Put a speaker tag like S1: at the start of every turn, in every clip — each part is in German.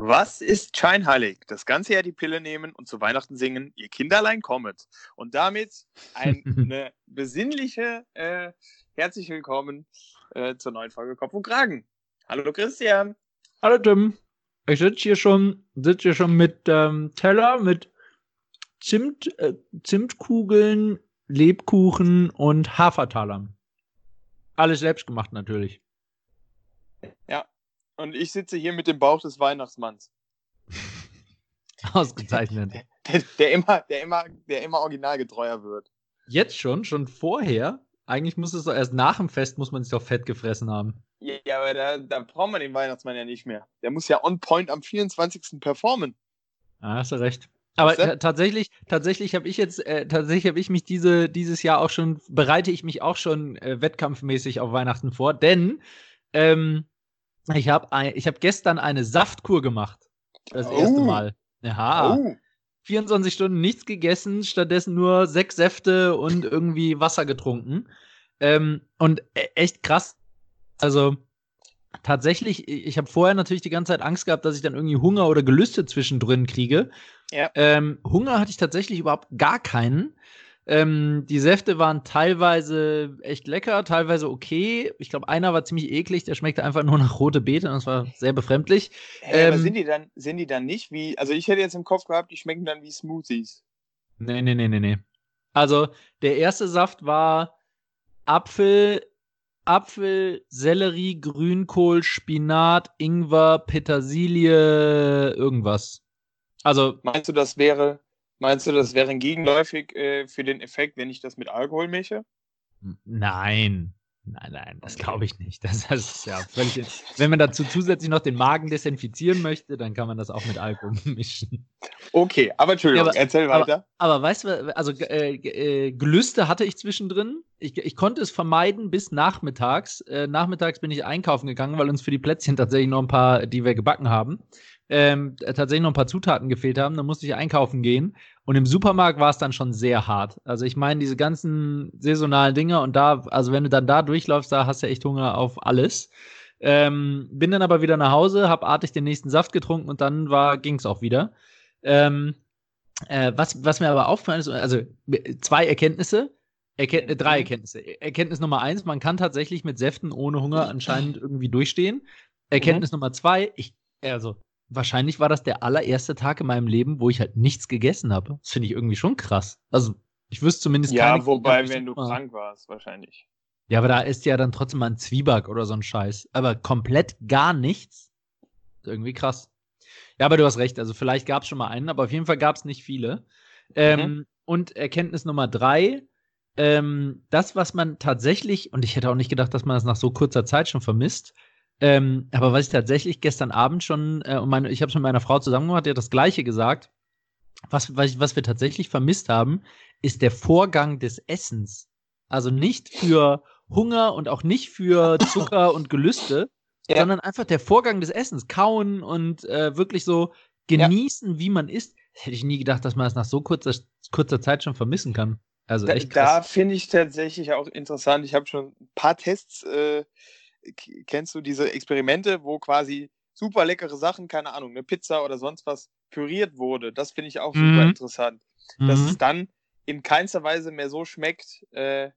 S1: Was ist scheinheilig? Das ganze Jahr die Pille nehmen und zu Weihnachten singen, ihr Kinderlein kommet. Und damit eine besinnliche äh, herzlich willkommen äh, zur neuen Folge Kopf und Kragen. Hallo Christian.
S2: Hallo Tim. Ich sitze hier schon, sitz hier schon mit ähm, Teller, mit Zimt, äh, Zimtkugeln, Lebkuchen und Hafertalern. Alles selbst gemacht natürlich.
S1: Ja, und ich sitze hier mit dem Bauch des Weihnachtsmanns.
S2: Ausgezeichnet.
S1: Der, der, immer, der, immer, der immer originalgetreuer wird.
S2: Jetzt schon? Schon vorher? Eigentlich muss es doch erst nach dem Fest muss man sich doch fett gefressen haben.
S1: Ja, aber da, da braucht man den Weihnachtsmann ja nicht mehr. Der muss ja on point am 24. performen.
S2: Ah, hast du recht. Aber tatsächlich, tatsächlich habe ich jetzt, äh, tatsächlich habe ich mich diese, dieses Jahr auch schon, bereite ich mich auch schon äh, wettkampfmäßig auf Weihnachten vor, denn ähm, ich habe hab gestern eine Saftkur gemacht. Das oh. erste Mal. Ja. Oh. 24 Stunden nichts gegessen, stattdessen nur sechs Säfte und irgendwie Wasser getrunken. Ähm, und e, echt krass. Also tatsächlich, ich habe vorher natürlich die ganze Zeit Angst gehabt, dass ich dann irgendwie Hunger oder Gelüste zwischendrin kriege. Ja. Ähm, Hunger hatte ich tatsächlich überhaupt gar keinen. Ähm, die Säfte waren teilweise echt lecker, teilweise okay. Ich glaube, einer war ziemlich eklig, der schmeckte einfach nur nach rote Beete und das war sehr befremdlich.
S1: Hey, ähm, aber sind die, dann, sind die dann nicht wie, also ich hätte jetzt im Kopf gehabt, die schmecken dann wie Smoothies.
S2: Nee, nee, nee, nee, nee. Also, der erste Saft war Apfel, Apfel, Sellerie, Grünkohl, Spinat, Ingwer, Petersilie, irgendwas.
S1: Also. Meinst du, das wäre Meinst du, das wäre gegenläufig äh, für den Effekt, wenn ich das mit Alkohol mische?
S2: Nein. Nein, nein, das glaube ich nicht. Das, das, ist ja völlig. Wenn man dazu zusätzlich noch den Magen desinfizieren möchte, dann kann man das auch mit Alkohol mischen.
S1: Okay, aber Entschuldigung, ja, aber, erzähl weiter.
S2: Aber, aber, weißt du, also äh, äh, Gelüste hatte ich zwischendrin. Ich, ich konnte es vermeiden bis nachmittags. Äh, nachmittags bin ich einkaufen gegangen, weil uns für die Plätzchen tatsächlich noch ein paar, die wir gebacken haben, ähm, tatsächlich noch ein paar Zutaten gefehlt haben. Dann musste ich einkaufen gehen. Und im Supermarkt war es dann schon sehr hart. Also ich meine, diese ganzen saisonalen Dinge und da, also wenn du dann da durchläufst, da hast du echt Hunger auf alles. Ähm, bin dann aber wieder nach Hause, hab artig den nächsten Saft getrunken und dann war, ging's auch wieder. Ähm, äh, was, was mir aber aufgefallen ist, also zwei Erkenntnisse. Erkennt, äh, drei mhm. Erkenntnisse. Erkenntnis Nummer eins, man kann tatsächlich mit Säften ohne Hunger anscheinend irgendwie durchstehen. Erkenntnis mhm. Nummer zwei, ich, also wahrscheinlich war das der allererste Tag in meinem Leben, wo ich halt nichts gegessen habe. Das finde ich irgendwie schon krass. Also, ich wüsste zumindest
S1: Ja, keine, wobei, wenn du mal. krank warst, wahrscheinlich.
S2: Ja, aber da ist ja dann trotzdem mal ein Zwieback oder so ein Scheiß. Aber komplett gar nichts. Irgendwie krass. Ja, aber du hast recht. Also, vielleicht gab es schon mal einen, aber auf jeden Fall gab es nicht viele. Ähm, mhm. Und Erkenntnis Nummer drei. Ähm, das, was man tatsächlich, und ich hätte auch nicht gedacht, dass man das nach so kurzer Zeit schon vermisst, ähm, aber was ich tatsächlich gestern Abend schon, äh, und meine, ich habe es mit meiner Frau zusammen gemacht, die hat das Gleiche gesagt. Was, was, was wir tatsächlich vermisst haben, ist der Vorgang des Essens. Also nicht für Hunger und auch nicht für Zucker und Gelüste, ja. sondern einfach der Vorgang des Essens. Kauen und äh, wirklich so genießen, ja. wie man isst. Hätte ich nie gedacht, dass man das nach so kurzer, kurzer Zeit schon vermissen kann. Also
S1: krass. Da finde ich tatsächlich auch interessant. Ich habe schon ein paar Tests äh, kennst du diese Experimente, wo quasi super leckere Sachen, keine Ahnung, eine Pizza oder sonst was püriert wurde? Das finde ich auch mhm. super interessant. Mhm. Dass es dann in keinster Weise mehr so schmeckt, äh,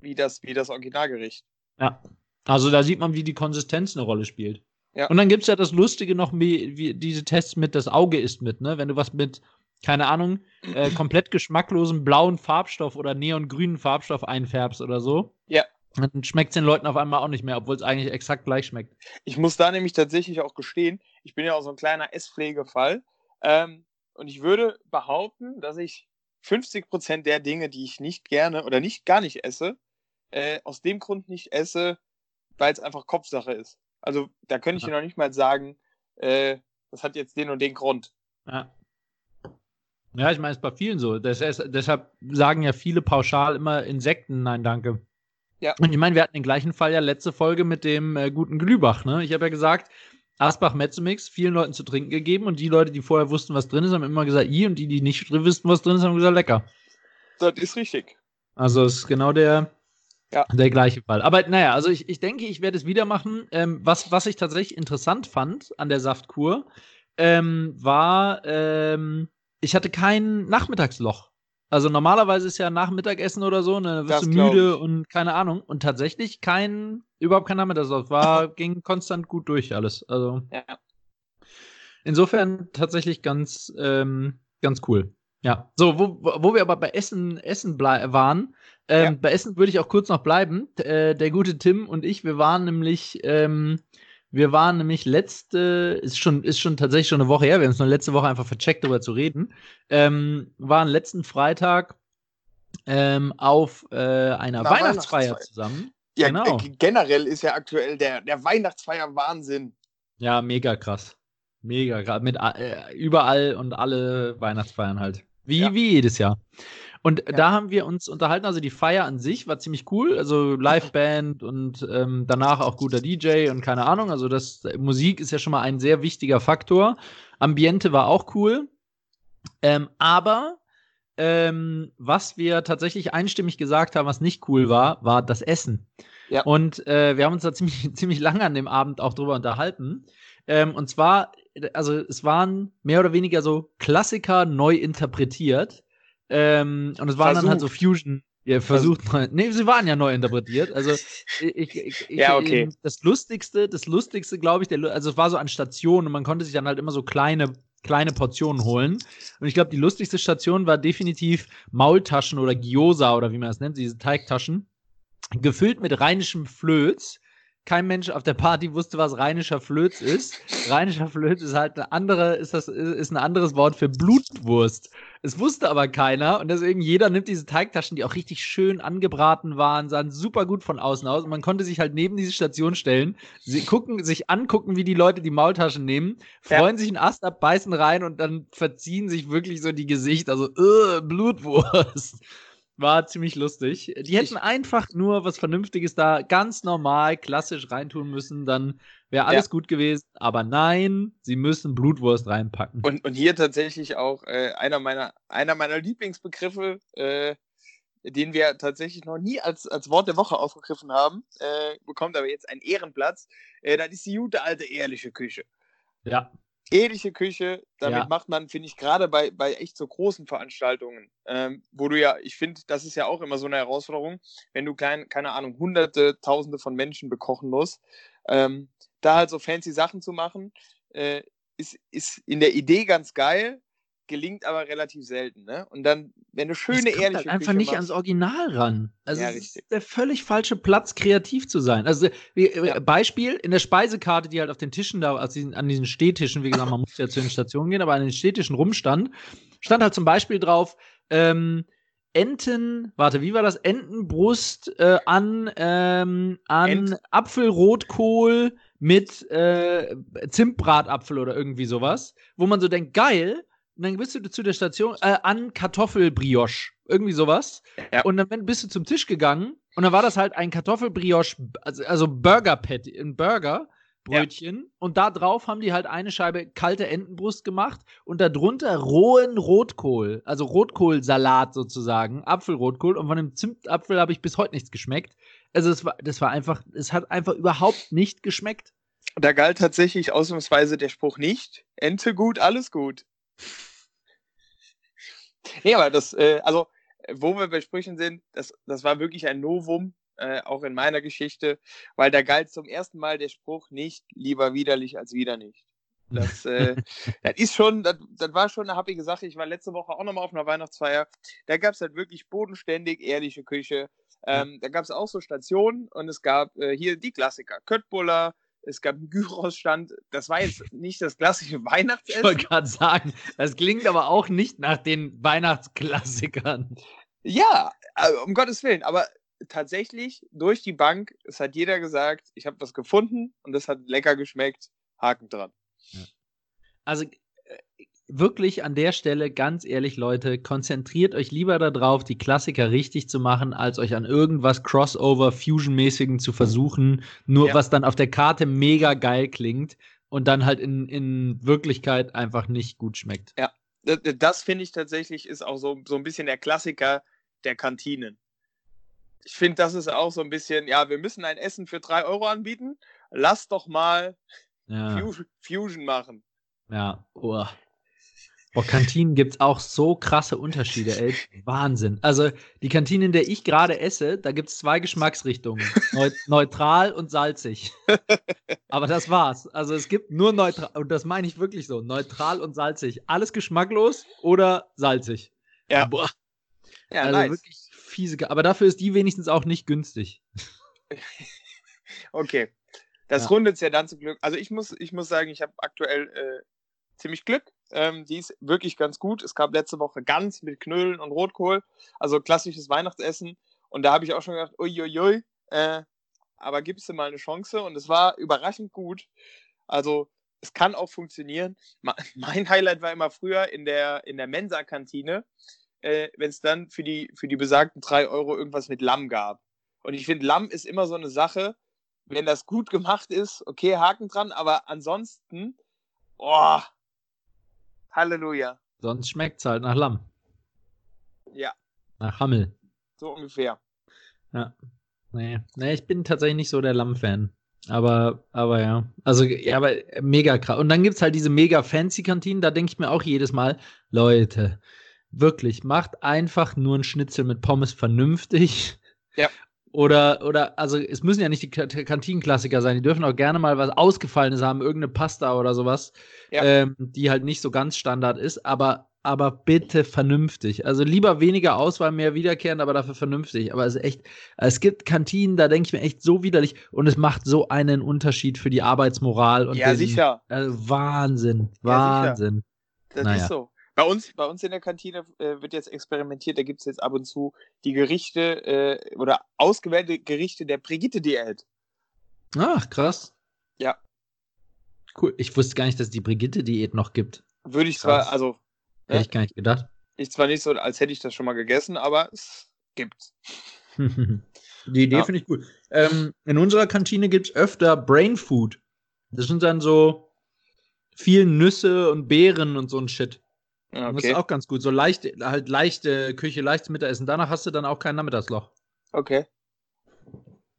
S1: wie, das, wie das Originalgericht.
S2: Ja. Also da sieht man, wie die Konsistenz eine Rolle spielt. Ja. Und dann gibt es ja das Lustige noch, wie, wie diese Tests mit das Auge ist mit, ne? Wenn du was mit, keine Ahnung, äh, komplett geschmacklosem blauen Farbstoff oder neongrünen Farbstoff einfärbst oder so.
S1: Ja.
S2: Dann schmeckt es den Leuten auf einmal auch nicht mehr, obwohl es eigentlich exakt gleich schmeckt.
S1: Ich muss da nämlich tatsächlich auch gestehen, ich bin ja auch so ein kleiner Esspflegefall. Ähm, und ich würde behaupten, dass ich 50 Prozent der Dinge, die ich nicht gerne oder nicht gar nicht esse, äh, aus dem Grund nicht esse, weil es einfach Kopfsache ist. Also da könnte ich dir noch nicht mal sagen, äh, das hat jetzt den und den Grund.
S2: Ja. Ja, ich meine, es ist bei vielen so. Das ist, deshalb sagen ja viele pauschal immer Insekten, nein, danke. Ja. Und ich meine, wir hatten den gleichen Fall ja letzte Folge mit dem äh, guten Glühbach. Ne? Ich habe ja gesagt, Asbach Mezzomix vielen Leuten zu trinken gegeben und die Leute, die vorher wussten, was drin ist, haben immer gesagt, i und die, die nicht wussten, was drin ist, haben gesagt, lecker.
S1: Das ist richtig.
S2: Also es ist genau der, ja. der gleiche Fall. Aber naja, also ich, ich denke, ich werde es wieder machen. Ähm, was, was ich tatsächlich interessant fand an der Saftkur, ähm, war, ähm, ich hatte kein Nachmittagsloch. Also normalerweise ist ja Nachmittagessen oder so, ne, bist du müde und keine Ahnung. Und tatsächlich kein, überhaupt kein Nachmittagsloch. War, ging konstant gut durch alles. Also. Ja. Insofern tatsächlich ganz, ähm, ganz cool. Ja. So, wo, wo wir aber bei Essen, Essen waren, ähm, ja. bei Essen würde ich auch kurz noch bleiben. Äh, der gute Tim und ich, wir waren nämlich, ähm, wir waren nämlich letzte, ist schon, ist schon tatsächlich schon eine Woche her, wir haben es noch letzte Woche einfach vercheckt, darüber zu reden. Ähm, waren letzten Freitag ähm, auf äh, einer Na, Weihnachtsfeier, zusammen.
S1: Ja, genau. generell ist ja aktuell der, der Weihnachtsfeier Wahnsinn.
S2: Ja, mega krass. Mega krass. Mit äh, überall und alle Weihnachtsfeiern halt. Wie, ja. wie jedes Jahr. Und ja. da haben wir uns unterhalten, also die Feier an sich war ziemlich cool, also Liveband und ähm, danach auch guter DJ und keine Ahnung, also das Musik ist ja schon mal ein sehr wichtiger Faktor. Ambiente war auch cool, ähm, aber ähm, was wir tatsächlich einstimmig gesagt haben, was nicht cool war, war das Essen. Ja. Und äh, wir haben uns da ziemlich, ziemlich lange an dem Abend auch drüber unterhalten. Ähm, und zwar, also es waren mehr oder weniger so Klassiker neu interpretiert. Ähm, und es waren Versucht. dann halt so Fusion. Ja, versucht mal. Nee, sie waren ja neu interpretiert. Also ich, ich,
S1: ja, okay.
S2: Ähm, das Lustigste, das Lustigste, glaube ich, der, also es war so an Stationen und man konnte sich dann halt immer so kleine kleine Portionen holen. Und ich glaube, die lustigste Station war definitiv Maultaschen oder Gyoza oder wie man das nennt, diese Teigtaschen, gefüllt mit rheinischem Flöz kein Mensch auf der Party wusste, was rheinischer Flöz ist. Rheinischer Flöz ist halt eine andere, ist das, ist ein anderes Wort für Blutwurst. Es wusste aber keiner und deswegen jeder nimmt diese Teigtaschen, die auch richtig schön angebraten waren, sahen super gut von außen aus und man konnte sich halt neben diese Station stellen, sie gucken, sich angucken, wie die Leute die Maultaschen nehmen, freuen ja. sich einen Ast ab, beißen rein und dann verziehen sich wirklich so die Gesichter, also, uh, Blutwurst. War ziemlich lustig. Die hätten ich, einfach nur was Vernünftiges da ganz normal, klassisch reintun müssen, dann wäre alles ja. gut gewesen. Aber nein, sie müssen Blutwurst reinpacken.
S1: Und, und hier tatsächlich auch äh, einer, meiner, einer meiner Lieblingsbegriffe, äh, den wir tatsächlich noch nie als, als Wort der Woche aufgegriffen haben, äh, bekommt aber jetzt einen Ehrenplatz. Äh, das ist die gute alte ehrliche Küche.
S2: Ja
S1: ähnliche Küche. Damit ja. macht man, finde ich, gerade bei, bei echt so großen Veranstaltungen, ähm, wo du ja, ich finde, das ist ja auch immer so eine Herausforderung, wenn du klein, keine Ahnung, hunderte, tausende von Menschen bekochen musst, ähm, da halt so fancy Sachen zu machen, äh, ist, ist in der Idee ganz geil, gelingt aber relativ selten. Ne? Und dann, wenn du schöne, das ehrliche. Halt
S2: einfach Küche nicht machst, ans Original ran. Also, ja, ist der völlig falsche Platz, kreativ zu sein. Also, wie, äh, ja. Beispiel, in der Speisekarte, die halt auf den Tischen da, also an diesen Stehtischen, wie gesagt, man muss ja zu den Stationen gehen, aber an den Stehtischen rumstand, stand halt zum Beispiel drauf, ähm, Enten, warte, wie war das? Entenbrust äh, an, ähm, an Ent Apfelrotkohl mit äh, Zimtbratapfel oder irgendwie sowas, wo man so denkt, geil, und dann bist du zu der Station äh, an Kartoffelbrioche, irgendwie sowas. Ja. Und dann bist du zum Tisch gegangen und dann war das halt ein Kartoffelbrioche, also, also Burger Patty, ein Burger. Brötchen ja. und da drauf haben die halt eine Scheibe kalte Entenbrust gemacht und darunter rohen Rotkohl, also Rotkohlsalat sozusagen, Apfelrotkohl und von dem Zimtapfel habe ich bis heute nichts geschmeckt. Also es war, das war einfach, es hat einfach überhaupt nicht geschmeckt.
S1: Da galt tatsächlich ausnahmsweise der Spruch nicht, Ente gut, alles gut. Nee, aber das, äh, also, wo wir bei Sprüchen sind, das, das war wirklich ein Novum, äh, auch in meiner Geschichte, weil da galt zum ersten Mal der Spruch nicht lieber widerlich als wieder nicht. Das, äh, das ist schon, das, das war schon eine happige Sache. Ich war letzte Woche auch nochmal auf einer Weihnachtsfeier. Da gab es halt wirklich bodenständig ehrliche Küche. Ähm, da gab es auch so Stationen und es gab äh, hier die Klassiker. Köttbullar, es gab einen Gyros-Stand. Das war jetzt nicht das klassische Weihnachtsessen.
S2: Ich wollte gerade sagen, das klingt aber auch nicht nach den Weihnachtsklassikern.
S1: Ja, also um Gottes Willen. Aber tatsächlich durch die Bank, es hat jeder gesagt, ich habe was gefunden und das hat lecker geschmeckt. Haken dran.
S2: Also wirklich an der Stelle, ganz ehrlich, Leute, konzentriert euch lieber darauf, die Klassiker richtig zu machen, als euch an irgendwas Crossover, Fusion-mäßigen zu versuchen, nur ja. was dann auf der Karte mega geil klingt und dann halt in, in Wirklichkeit einfach nicht gut schmeckt.
S1: Ja, das finde ich tatsächlich ist auch so, so ein bisschen der Klassiker der Kantinen. Ich finde, das ist auch so ein bisschen, ja, wir müssen ein Essen für drei Euro anbieten. Lass doch mal ja. Fusion machen.
S2: Ja, oh. Boah, Kantinen gibt's auch so krasse Unterschiede, ey. Wahnsinn. Also, die Kantine, in der ich gerade esse, da gibt's zwei Geschmacksrichtungen. Neu neutral und salzig. Aber das war's. Also, es gibt nur neutral, und das meine ich wirklich so, neutral und salzig. Alles geschmacklos oder salzig.
S1: Ja.
S2: Boah.
S1: Ja,
S2: also
S1: nice.
S2: wirklich fiese. Aber dafür ist die wenigstens auch nicht günstig.
S1: Okay. Das
S2: Ja.
S1: rundet es ja dann zum Glück. Also ich muss, ich muss sagen, ich habe aktuell äh, ziemlich Glück. Ähm, die ist wirklich ganz gut. Es gab letzte Woche Gans mit Knödeln und Rotkohl. Also klassisches Weihnachtsessen. Und da habe ich auch schon gedacht, uiuiui, äh, aber gibst du mal eine Chance? Und es war überraschend gut. Also es kann auch funktionieren. Mein Highlight war immer früher in der, in der Mensa-Kantine, äh, wenn es dann für die, für die besagten drei Euro irgendwas mit Lamm gab. Und ich finde, Lamm ist immer so eine Sache, wenn das gut gemacht ist, okay, Haken dran, aber ansonsten, oh, Halleluja.
S2: Sonst schmeckt's halt nach Lamm.
S1: Ja,
S2: Nach Hammel.
S1: so ungefähr.
S2: Ja. Nee. nee, ich bin tatsächlich nicht so der Lamm-Fan. Aber, aber ja. Also, ja, aber mega krass. Und dann gibt's halt diese mega fancy Kantinen, da denke ich mir auch jedes Mal, Leute, wirklich, macht einfach nur ein Schnitzel mit Pommes vernünftig.
S1: Ja.
S2: Oder, oder, also es müssen ja nicht die Ka- Kantinenklassiker sein, die dürfen auch gerne mal was Ausgefallenes haben, irgendeine Pasta oder sowas,
S1: Ja.
S2: ähm, die halt nicht so ganz Standard ist, aber, aber bitte vernünftig. Also lieber weniger Auswahl, mehr wiederkehrend, aber dafür vernünftig. Aber es ist echt, es gibt Kantinen, da denke ich mir echt so widerlich und es macht so einen Unterschied für die Arbeitsmoral und
S1: Ja,
S2: den,
S1: sicher.
S2: Also Wahnsinn,
S1: sicher.
S2: Wahnsinn.
S1: Das
S2: Naja.
S1: ist so. Bei uns, bei uns in der Kantine äh, wird jetzt experimentiert, da gibt es jetzt ab und zu die Gerichte äh, oder ausgewählte Gerichte der Brigitte-Diät.
S2: Ach, krass.
S1: Ja.
S2: Cool. Ich wusste gar nicht, dass es die Brigitte-Diät noch gibt.
S1: Würde ich
S2: Krass.
S1: zwar, also
S2: Hätte
S1: Ja.
S2: ich gar nicht gedacht.
S1: ich zwar nicht so, als hätte ich das schon mal gegessen, aber es gibt's.
S2: Die Idee
S1: Ja.
S2: finde ich gut. Ähm, in unserer Kantine gibt es öfter Brain Food. Das sind dann so viel Nüsse und Beeren und so ein Shit.
S1: Ja,
S2: Und Das
S1: Okay.
S2: ist auch ganz gut. So leichte, halt leichte Küche, leichtes Mittagessen. Danach hast du dann auch kein Nachmittagsloch.
S1: okay.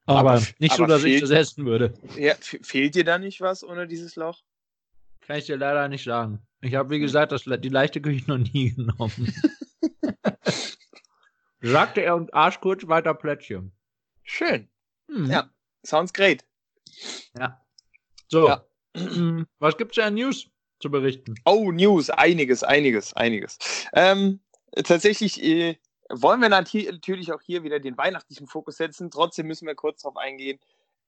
S2: Aber,
S1: Aber-
S2: nicht so,
S1: aber
S2: dass ich
S1: fehlt-
S2: das essen würde.
S1: Ja, fe- fehlt dir da nicht was ohne dieses Loch?
S2: Kann ich dir leider nicht sagen. Ich habe, wie gesagt, das, die leichte Küche noch nie genommen. Sagte er und arsch kurz weiter Plättchen.
S1: Schön.
S2: Hm.
S1: Ja. Sounds great.
S2: ja. So.
S1: Ja.
S2: Was gibt's denn an News zu berichten?
S1: Oh, News, einiges, einiges, einiges. Ähm, tatsächlich äh, wollen wir natürlich auch hier wieder den weihnachtlichen Fokus setzen. Trotzdem müssen wir kurz darauf eingehen.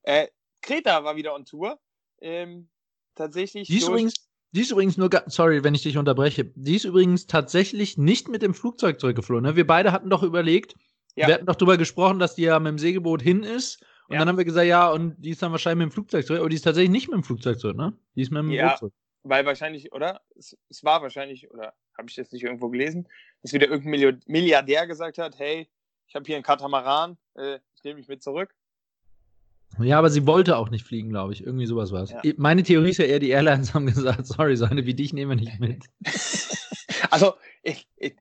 S1: Äh, Kreta war wieder on Tour. Ähm, tatsächlich.
S2: Die ist, übrigens, die ist übrigens nur, sorry, wenn ich dich unterbreche, die ist übrigens tatsächlich nicht mit dem Flugzeug zurückgeflogen. Ne? Wir beide hatten doch überlegt,
S1: Ja.
S2: wir hatten doch darüber gesprochen, dass die ja mit dem Segelboot hin ist. Und
S1: Ja.
S2: dann haben wir gesagt, ja, und die ist dann wahrscheinlich mit dem Flugzeug zurück. Aber die ist tatsächlich nicht mit dem Flugzeug zurück, ne? Die ist mit dem
S1: Ja.
S2: Boot zurück.
S1: Weil wahrscheinlich, oder? Es, es war wahrscheinlich, oder habe ich das nicht irgendwo gelesen, dass wieder irgendein Milli- Milliardär gesagt hat, hey, ich habe hier einen Katamaran, äh, ich nehme mich mit zurück.
S2: Ja, aber sie wollte auch nicht fliegen, glaube ich. Irgendwie sowas war es.
S1: Ja.
S2: Meine Theorie ist ja eher, die Airlines haben gesagt, sorry, so eine wie dich nehmen wir nicht mit.
S1: Also in,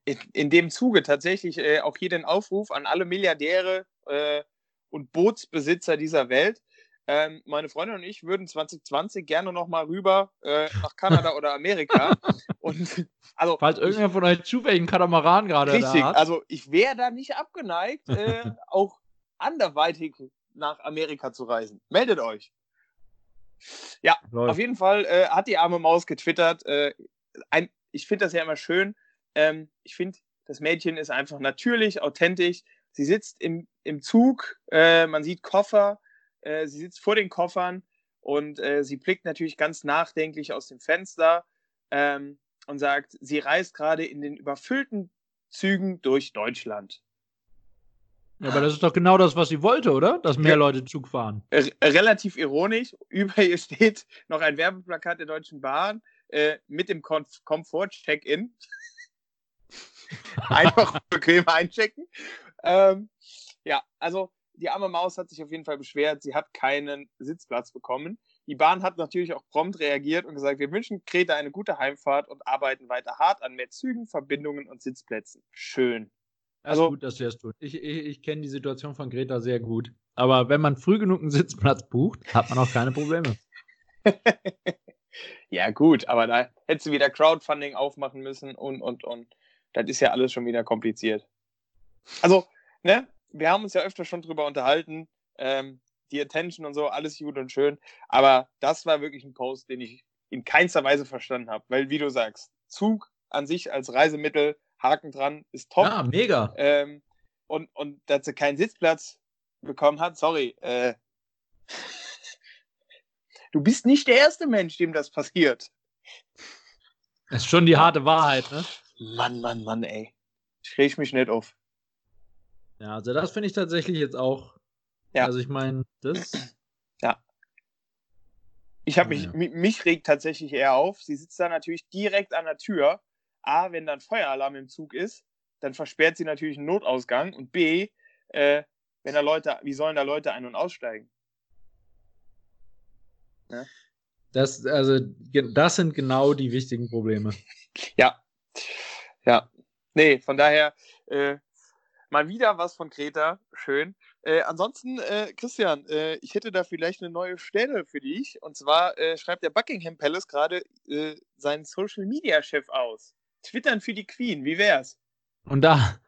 S1: in, in dem Zuge tatsächlich äh, auch hier den Aufruf an alle Milliardäre äh, und Bootsbesitzer dieser Welt. Ähm, meine Freundin und ich würden 2020 gerne noch mal rüber äh, nach Kanada oder Amerika. Und also
S2: Falls irgendwer von euch zufällig einen Katamaran gerade
S1: richtig,
S2: da hat.
S1: also ich wäre da nicht abgeneigt, äh, auch anderweitig nach Amerika zu reisen. Meldet euch. Ja,
S2: Läuft.
S1: auf jeden Fall äh, hat die arme Maus getwittert. Äh, ein, ich finde das ja immer schön. Ähm, ich finde, das Mädchen ist einfach natürlich, authentisch. Sie sitzt im, im Zug, äh, man sieht Koffer, äh, sie sitzt vor den Koffern und äh, sie blickt natürlich ganz nachdenklich aus dem Fenster ähm, und sagt, sie reist gerade in den überfüllten Zügen durch Deutschland.
S2: Ja, aber das ist doch genau das, was sie wollte, oder? Dass mehr. Leute Zug fahren.
S1: R relativ ironisch. Über ihr steht noch ein Werbeplakat der Deutschen Bahn äh, mit dem Kom Komfort-Check-In. Einfach bequem einchecken. Ähm, ja, also die arme Maus hat sich auf jeden Fall beschwert. Sie hat keinen Sitzplatz bekommen. Die Bahn hat natürlich auch prompt reagiert und gesagt, wir wünschen Kreta eine gute Heimfahrt und arbeiten weiter hart an mehr Zügen, Verbindungen und Sitzplätzen. Schön.
S2: Also
S1: Also-
S2: gut, dass sie das tut. Ich, ich, ich kenne die Situation von Greta sehr gut. Aber wenn man früh genug einen Sitzplatz bucht, hat man auch keine Probleme.
S1: Ja, gut, aber da hättest du wieder Crowdfunding aufmachen müssen und, und, und. Das ist ja alles schon wieder kompliziert. Also, ne, wir haben uns ja öfter schon drüber unterhalten. Ähm, die Attention und so, alles gut und schön. Aber das war wirklich ein Post, den ich in keinster Weise verstanden habe. Weil, wie du sagst, Zug an sich als Reisemittel, Haken dran, ist top.
S2: Ja, mega.
S1: Ähm, und, und dass sie keinen Sitzplatz bekommen hat, sorry. Äh, du bist nicht der erste Mensch, dem das passiert.
S2: Das ist schon die harte Wahrheit, ne?
S1: Mann, Mann, Mann, ey. Ich reg mich nicht auf.
S2: Ja, also das finde ich tatsächlich jetzt auch. Ja. Also ich meine, das.
S1: Ja. Ich habe mich, ja. mich regt tatsächlich eher auf. Sie sitzt da natürlich direkt an der Tür. A, wenn dann Feueralarm im Zug ist, dann versperrt sie natürlich einen Notausgang. Und B, äh, wenn da Leute, wie sollen da Leute ein- und aussteigen?
S2: Ja? Das, also, das sind genau die wichtigen Probleme.
S1: Ja. Ja. Nee, von daher, äh, mal wieder was von Kreta. Schön. Äh, ansonsten, äh, Christian, äh, ich hätte da vielleicht eine neue Stelle für dich. Und zwar äh, schreibt der Buckingham Palace gerade äh, seinen Social Media Chef aus. Twittern für die Queen, wie wär's?
S2: Und da,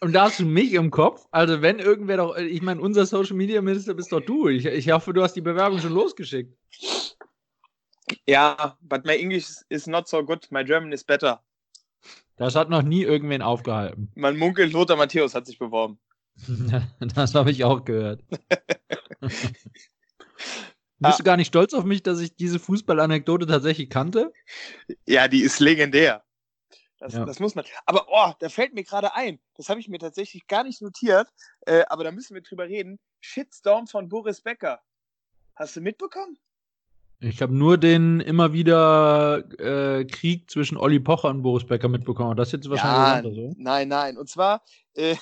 S2: und da hast du mich im Kopf. Also, wenn irgendwer doch, ich meine, unser Social Media Minister bist doch du. Ich, ich hoffe, du hast die Bewerbung schon losgeschickt.
S1: Ja, but my English is not so good. My German is better.
S2: Das hat noch nie irgendwen aufgehalten.
S1: Man munkelt, Lothar Matthäus hat sich beworben.
S2: das habe ich auch gehört. Bist ah. du gar nicht stolz auf mich, dass ich diese Fußballanekdote tatsächlich kannte?
S1: Ja, die ist legendär. Das, ja. das muss man. Aber oh, da fällt mir gerade ein. Das habe ich mir tatsächlich gar nicht notiert. Äh, aber da müssen wir drüber reden. Shitstorm von Boris Becker. Hast du mitbekommen?
S2: Ich habe nur den immer wieder äh, Krieg zwischen Olli Pocher und Boris Becker mitbekommen. Das jetzt wahrscheinlich
S1: ja, so. Nein, nein. Und zwar äh,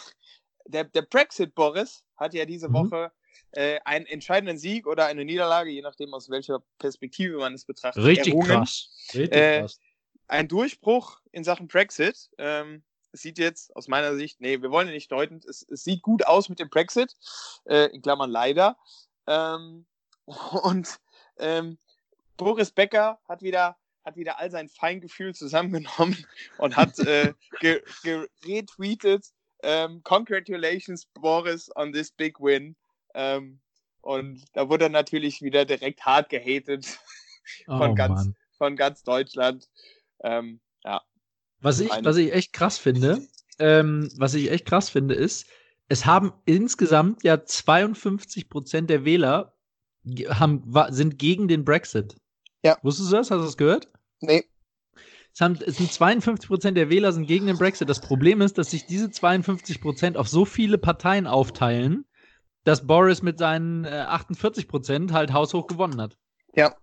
S1: der, der Brexit Boris hat ja diese mhm. Woche äh, einen entscheidenden Sieg oder eine Niederlage, je nachdem aus welcher Perspektive man es betrachtet.
S2: Richtig errungen. krass. Richtig
S1: äh, krass. Ein Durchbruch in Sachen Brexit. Ähm, es sieht jetzt aus meiner Sicht, nee, wir wollen ja nicht deuten, es, es sieht gut aus mit dem Brexit, äh, in Klammern leider. Ähm, und ähm, Boris Becker hat wieder, hat wieder all sein Feingefühl zusammengenommen und hat äh, retweetet, ähm, Congratulations, Boris, on this big win. Ähm, und da wurde er natürlich wieder direkt hart gehatet von, oh, ganz, von ganz Deutschland. Ähm, ja.
S2: Was ich, was ich echt krass finde, ähm, was ich echt krass finde, ist, es haben insgesamt ja 52 Prozent der Wähler haben, sind gegen den Brexit.
S1: Ja.
S2: Wusstest du das? Hast du das gehört?
S1: Nee.
S2: Es, haben, es sind 52 Prozent der Wähler sind gegen den Brexit. Das Problem ist, dass sich diese 52 Prozent auf so viele Parteien aufteilen, dass Boris mit seinen äh, 48 Prozent halt haushoch gewonnen hat.
S1: Ja.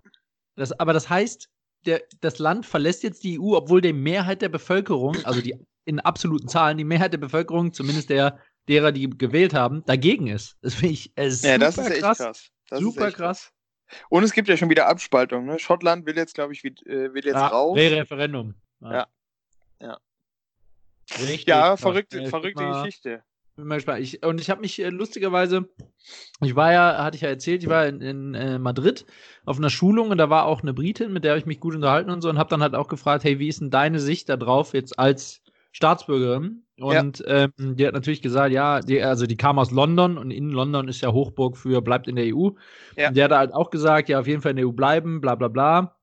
S2: Das, aber das heißt, der, das Land verlässt jetzt die EU, obwohl die Mehrheit der Bevölkerung, also die in absoluten Zahlen, die Mehrheit der Bevölkerung, zumindest der derer, die gewählt haben, dagegen ist. Das finde ich äh, super ja, das ist echt krass. Krass. super krass.
S1: Und es gibt ja schon wieder Abspaltung. Ne? Schottland will jetzt, glaube ich, will, äh, will jetzt ja, raus.
S2: Referendum.
S1: Ja. Ja. ja. Richtig ja, verrückte, verrückte Geschichte.
S2: Mal gespannt. Ich, und ich habe mich äh, lustigerweise, ich war ja, hatte ich ja erzählt, ich war in, in äh, Madrid auf einer Schulung und da war auch eine Britin, mit der habe ich mich gut unterhalten und so und habe dann halt auch gefragt, hey, wie ist denn deine Sicht darauf jetzt als Staatsbürgerin? Und ja. ähm, die hat natürlich gesagt, ja, die, also die kam aus London und in London ist ja Hochburg für bleibt in der EU. Ja. Und die hat halt auch gesagt, ja, auf jeden Fall in der EU bleiben, bla bla bla.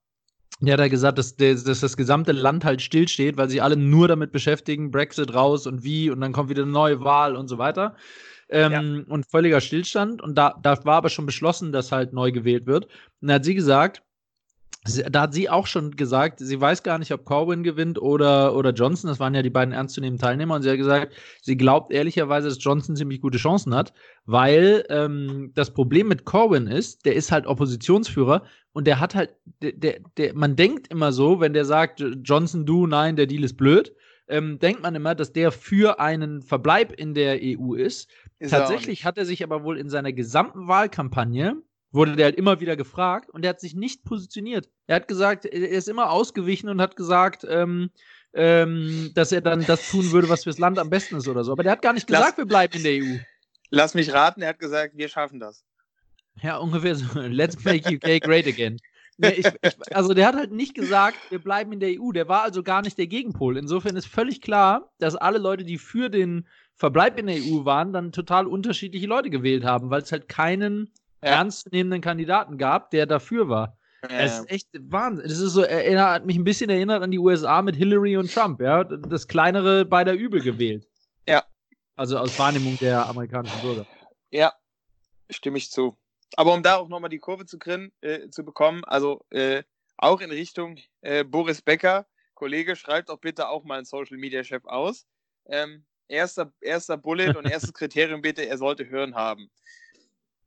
S2: Die hat ja gesagt, dass, dass, das gesamte Land halt stillsteht, weil sie alle nur damit beschäftigen, Brexit raus und wie und dann kommt wieder eine neue Wahl und so weiter. Ähm, ja. Und völliger Stillstand. Und da, da war aber schon beschlossen, dass halt neu gewählt wird. Und da hat sie gesagt, da hat sie auch schon gesagt, sie weiß gar nicht, ob Corbyn gewinnt oder, oder Johnson. Das waren ja die beiden ernstzunehmenden Teilnehmer. Und sie hat gesagt, sie glaubt ehrlicherweise, dass Johnson ziemlich gute Chancen hat, weil ähm, das Problem mit Corbyn ist, der ist halt Oppositionsführer und der hat halt, der, der, der, man denkt immer so, wenn der sagt, Johnson, du, nein, der Deal ist blöd, ähm, denkt man immer, dass der für einen Verbleib in der EU ist. ist Tatsächlich hat er sich aber wohl in seiner gesamten Wahlkampagne wurde der halt immer wieder gefragt und er hat sich nicht positioniert. Er hat gesagt, er ist immer ausgewichen und hat gesagt, ähm, ähm, dass er dann das tun würde, was fürs Land am besten ist oder so. Aber der hat gar nicht gesagt, Lass, wir bleiben in der EU.
S1: Lass mich raten, er hat gesagt, wir schaffen das.
S2: Ja, ungefähr so. Let's make UK great again. Nee, ich, ich, also der hat halt nicht gesagt, wir bleiben in der EU. Der war also gar nicht der Gegenpol. Insofern ist völlig klar, dass alle Leute, die für den Verbleib in der EU waren, dann total unterschiedliche Leute gewählt haben, weil es halt keinen ja. ernstzunehmenden Kandidaten gab, der dafür war. Ja. Es ist echt Wahnsinn. Das ist so, erinnert mich ein bisschen erinnert an die USA mit Hillary und Trump, ja. Das kleinere beider Übel gewählt.
S1: Ja.
S2: Also aus Wahrnehmung der amerikanischen Bürger.
S1: Ja, stimme ich zu. Aber um da auch nochmal die Kurve zu, kriegen, äh, zu bekommen, also äh, auch in Richtung äh, Boris Becker, Kollege, schreibt doch bitte auch mal einen Social Media Chef aus. Ähm, erster, erster Bullet und erstes Kriterium bitte, er sollte Hören haben.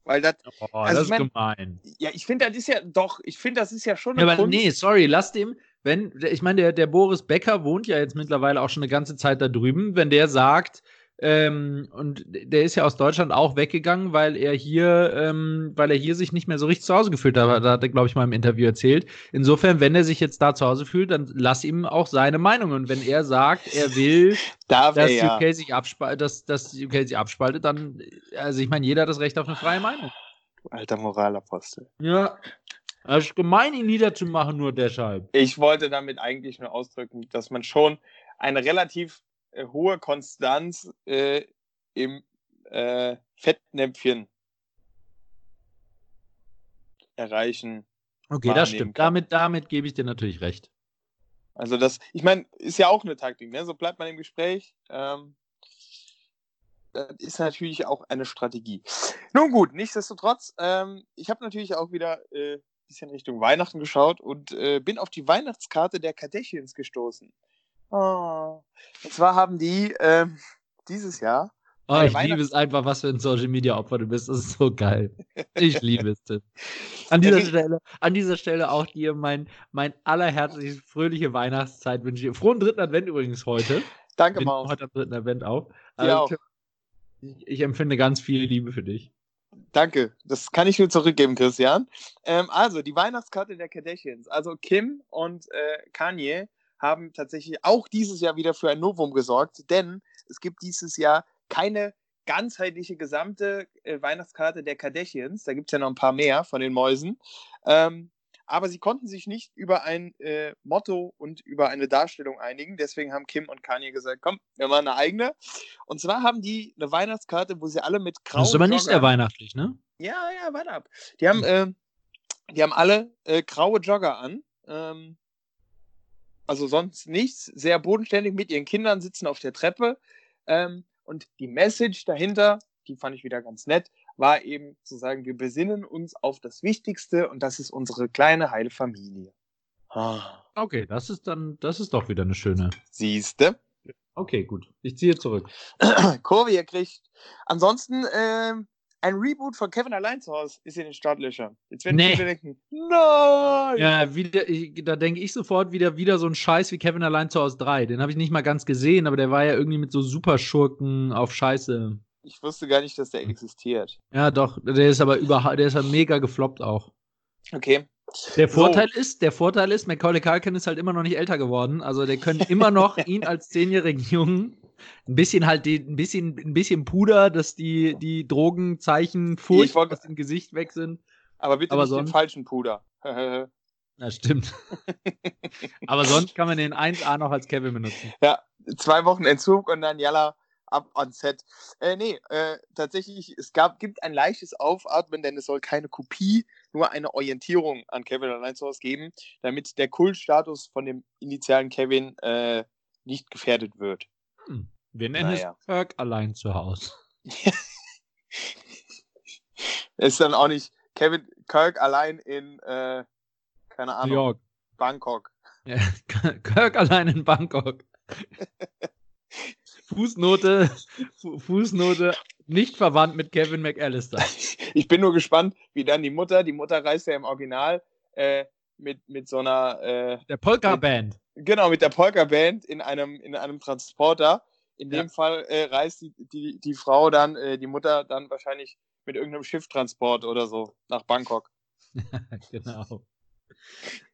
S1: Weil das,
S2: oh, also das ist mein, gemein.
S1: Ja, ich finde, das ist ja doch, ich finde, das ist ja schon
S2: eine ja, aber Kunst. Nee, sorry, lass dem, wenn, ich meine, der, der Boris Becker wohnt ja jetzt mittlerweile auch schon eine ganze Zeit da drüben, wenn der sagt, ähm, und der ist ja aus Deutschland auch weggegangen, weil er hier, ähm, weil er hier sich nicht mehr so richtig zu Hause gefühlt hat. Da hat er, glaube ich, mal im Interview erzählt. Insofern, wenn er sich jetzt da zu Hause fühlt, dann lass ihm auch seine Meinung. Und wenn er sagt, er will, dass,
S1: er,
S2: UK sich abspaltet, dass, dass UK sich abspaltet, dann, also ich meine, jeder hat das Recht auf eine freie Meinung.
S1: Alter Moralapostel.
S2: Ja. Das ist gemein, ihn niederzumachen, nur deshalb.
S1: Ich wollte damit eigentlich nur ausdrücken, dass man schon eine relativ hohe Konstanz äh, im äh, Fettnäpfchen erreichen.
S2: Okay, das stimmt. Kann. Damit, damit gebe ich dir natürlich recht.
S1: Also das, ich meine, ist ja auch eine Taktik, ne? So bleibt man im Gespräch. Ähm, das ist natürlich auch eine Strategie. Nun gut, nichtsdestotrotz, ähm, ich habe natürlich auch wieder ein äh, bisschen Richtung Weihnachten geschaut und äh, bin auf die Weihnachtskarte der Kardashians gestoßen. Oh. Und zwar haben die äh, dieses Jahr.
S2: Oh, ich liebe es einfach, was für ein Social Media Opfer du bist. Das ist so geil. Ich liebe es. An dieser Stelle, an dieser Stelle auch dir mein, mein allerherzlichst fröhliche Weihnachtszeit wünsche ich. Frohen dritten Advent übrigens heute.
S1: Danke, Maus.
S2: Heute am dritten Advent auch.
S1: Ja, also,
S2: ich, ich, empfinde ganz viel Liebe für dich.
S1: Danke, das kann ich nur zurückgeben, Christian. Ähm, also, die Weihnachtskarte der Kardashians. Also Kim und äh, Kanye haben tatsächlich auch dieses Jahr wieder für ein Novum gesorgt, denn es gibt dieses Jahr keine ganzheitliche gesamte äh, Weihnachtskarte der Kardashians. Da gibt es ja noch ein paar mehr von den Mäusen. Ähm, aber sie konnten sich nicht über ein äh, Motto und über eine Darstellung einigen. Deswegen haben Kim und Kanye gesagt, komm, wir machen eine eigene. Und zwar haben die eine Weihnachtskarte, wo sie alle mit
S2: grauen Das ist aber nicht sehr weihnachtlich, ne?
S1: Ja, ja, warte ab. Die haben, äh, die haben alle äh, graue Jogger an. Ähm, also sonst nichts, sehr bodenständig mit ihren Kindern sitzen auf der Treppe. Ähm, und die Message dahinter, die fand ich wieder ganz nett, war eben zu sagen, wir besinnen uns auf das Wichtigste und das ist unsere kleine heile Familie.
S2: Ah. Okay, das ist dann, das ist doch wieder eine schöne.
S1: Siehste?
S2: Okay, gut. Ich ziehe zurück.
S1: Kurve, ihr kriegt. Ansonsten, ähm, ein Reboot von Kevin allein zu Hause ist in den Startlöchern. Jetzt werden nee. viele denken, nein!
S2: Ja, wieder, ich, da denke ich sofort wieder, wieder so ein Scheiß wie Kevin allein zu Hause 3. Den habe ich nicht mal ganz gesehen, aber der war ja irgendwie mit so Superschurken auf Scheiße.
S1: Ich wusste gar nicht, dass der existiert.
S2: Ja, doch, der ist aber überhaupt, der ist ja mega gefloppt auch.
S1: Okay.
S2: Der Vorteil so. ist, der Vorteil ist, Macaulay Culkin ist halt immer noch nicht älter geworden. Also der können immer noch ihn als zehnjährigen Jungen ein bisschen halt die, ein bisschen, ein bisschen Puder, dass die, die Drogenzeichen Furcht wollt, aus dem Gesicht weg sind.
S1: Aber bitte aber nicht sonst, den falschen Puder.
S2: ja, stimmt. aber sonst kann man den 1A noch als Kevin benutzen.
S1: Ja, zwei Wochen Entzug und dann Jalla ab on set. Äh, nee, äh, tatsächlich, es gab, gibt ein leichtes Aufatmen, denn es soll keine Kopie, nur eine Orientierung an Kevin allein zu Hause geben, damit der Kultstatus von dem initialen Kevin äh, nicht gefährdet wird.
S2: Hm. Wir nennen naja. es Kirk allein zu Hause.
S1: ist dann auch nicht Kevin Kirk allein in, äh, keine Ahnung, New York. Bangkok.
S2: Ja, Kirk allein in Bangkok. Fußnote, Fußnote, nicht verwandt mit Kevin McAllister.
S1: Ich bin nur gespannt, wie dann die Mutter, die Mutter reist ja im Original äh, mit, mit so einer. Äh,
S2: der Polka-Band.
S1: Genau, mit der Polka-Band in einem, in einem Transporter. In dem ja. Fall äh, reist die, die, die Frau dann, äh, die Mutter dann wahrscheinlich mit irgendeinem Schifftransport oder so nach Bangkok.
S2: genau.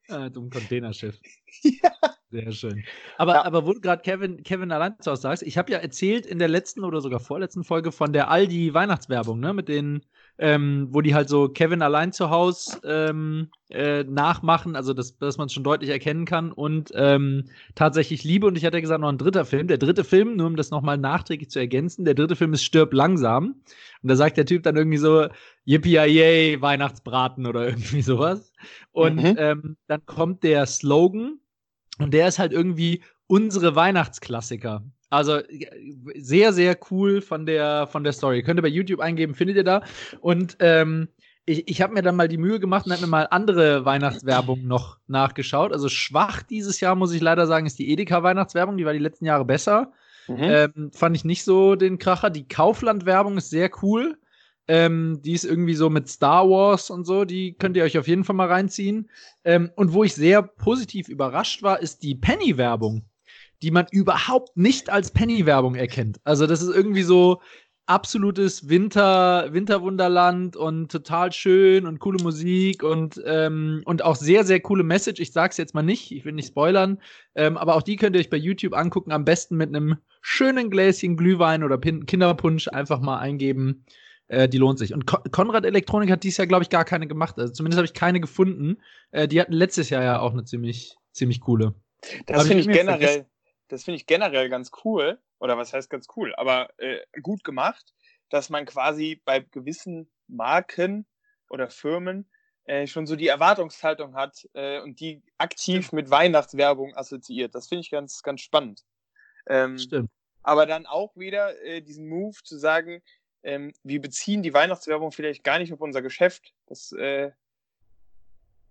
S2: Ah, dumm Containerschiff. ja. Sehr schön. Aber, ja. aber wo du gerade Kevin, Kevin allein zu sagst, ich habe ja erzählt in der letzten oder sogar vorletzten Folge von der Aldi Weihnachtswerbung, ne? Mit den, ähm, wo die halt so Kevin allein zu Hause ähm, äh, nachmachen, also dass, dass man es schon deutlich erkennen kann und ähm, tatsächlich liebe. Und ich hatte gesagt, noch ein dritter Film. Der dritte Film, nur um das nochmal nachträglich zu ergänzen, der dritte Film ist Stirb langsam. Und da sagt der Typ dann irgendwie so, Yippie Weihnachtsbraten oder irgendwie sowas. Und mhm. ähm, dann kommt der Slogan und der ist halt irgendwie unsere Weihnachtsklassiker. Also sehr, sehr cool von der, von der Story. Könnt ihr bei YouTube eingeben, findet ihr da. Und ähm, ich, ich habe mir dann mal die Mühe gemacht und habe mir mal andere Weihnachtswerbung noch nachgeschaut. Also schwach dieses Jahr, muss ich leider sagen, ist die Edeka-Weihnachtswerbung. Die war die letzten Jahre besser. Mhm. Ähm, fand ich nicht so den Kracher. Die Kaufland-Werbung ist sehr cool. Ähm, die ist irgendwie so mit Star Wars und so. Die könnt ihr euch auf jeden Fall mal reinziehen. Ähm, und wo ich sehr positiv überrascht war, ist die Penny-Werbung, die man überhaupt nicht als Penny-Werbung erkennt. Also das ist irgendwie so, absolutes Winter, Winterwunderland und total schön und coole Musik und, ähm, und auch sehr, sehr coole Message. Ich sag's jetzt mal nicht, ich will nicht spoilern, ähm, aber auch die könnt ihr euch bei YouTube angucken. Am besten mit einem schönen Gläschen Glühwein oder Pin Kinderpunsch einfach mal eingeben. Äh, die lohnt sich. Und Kon Konrad Elektronik hat dieses Jahr, glaube ich, gar keine gemacht. Also zumindest habe ich keine gefunden. Äh, die hatten letztes Jahr ja auch eine ziemlich, ziemlich coole.
S1: Das finde ich, ich generell, das finde ich generell ganz cool oder was heißt ganz cool, aber äh, gut gemacht, dass man quasi bei gewissen Marken oder Firmen äh, schon so die Erwartungshaltung hat äh, und die aktiv mit Weihnachtswerbung assoziiert. Das finde ich ganz, ganz spannend. Ähm, Stimmt. Aber dann auch wieder äh, diesen Move zu sagen, ähm, wir beziehen die Weihnachtswerbung vielleicht gar nicht auf unser Geschäft. Das, äh,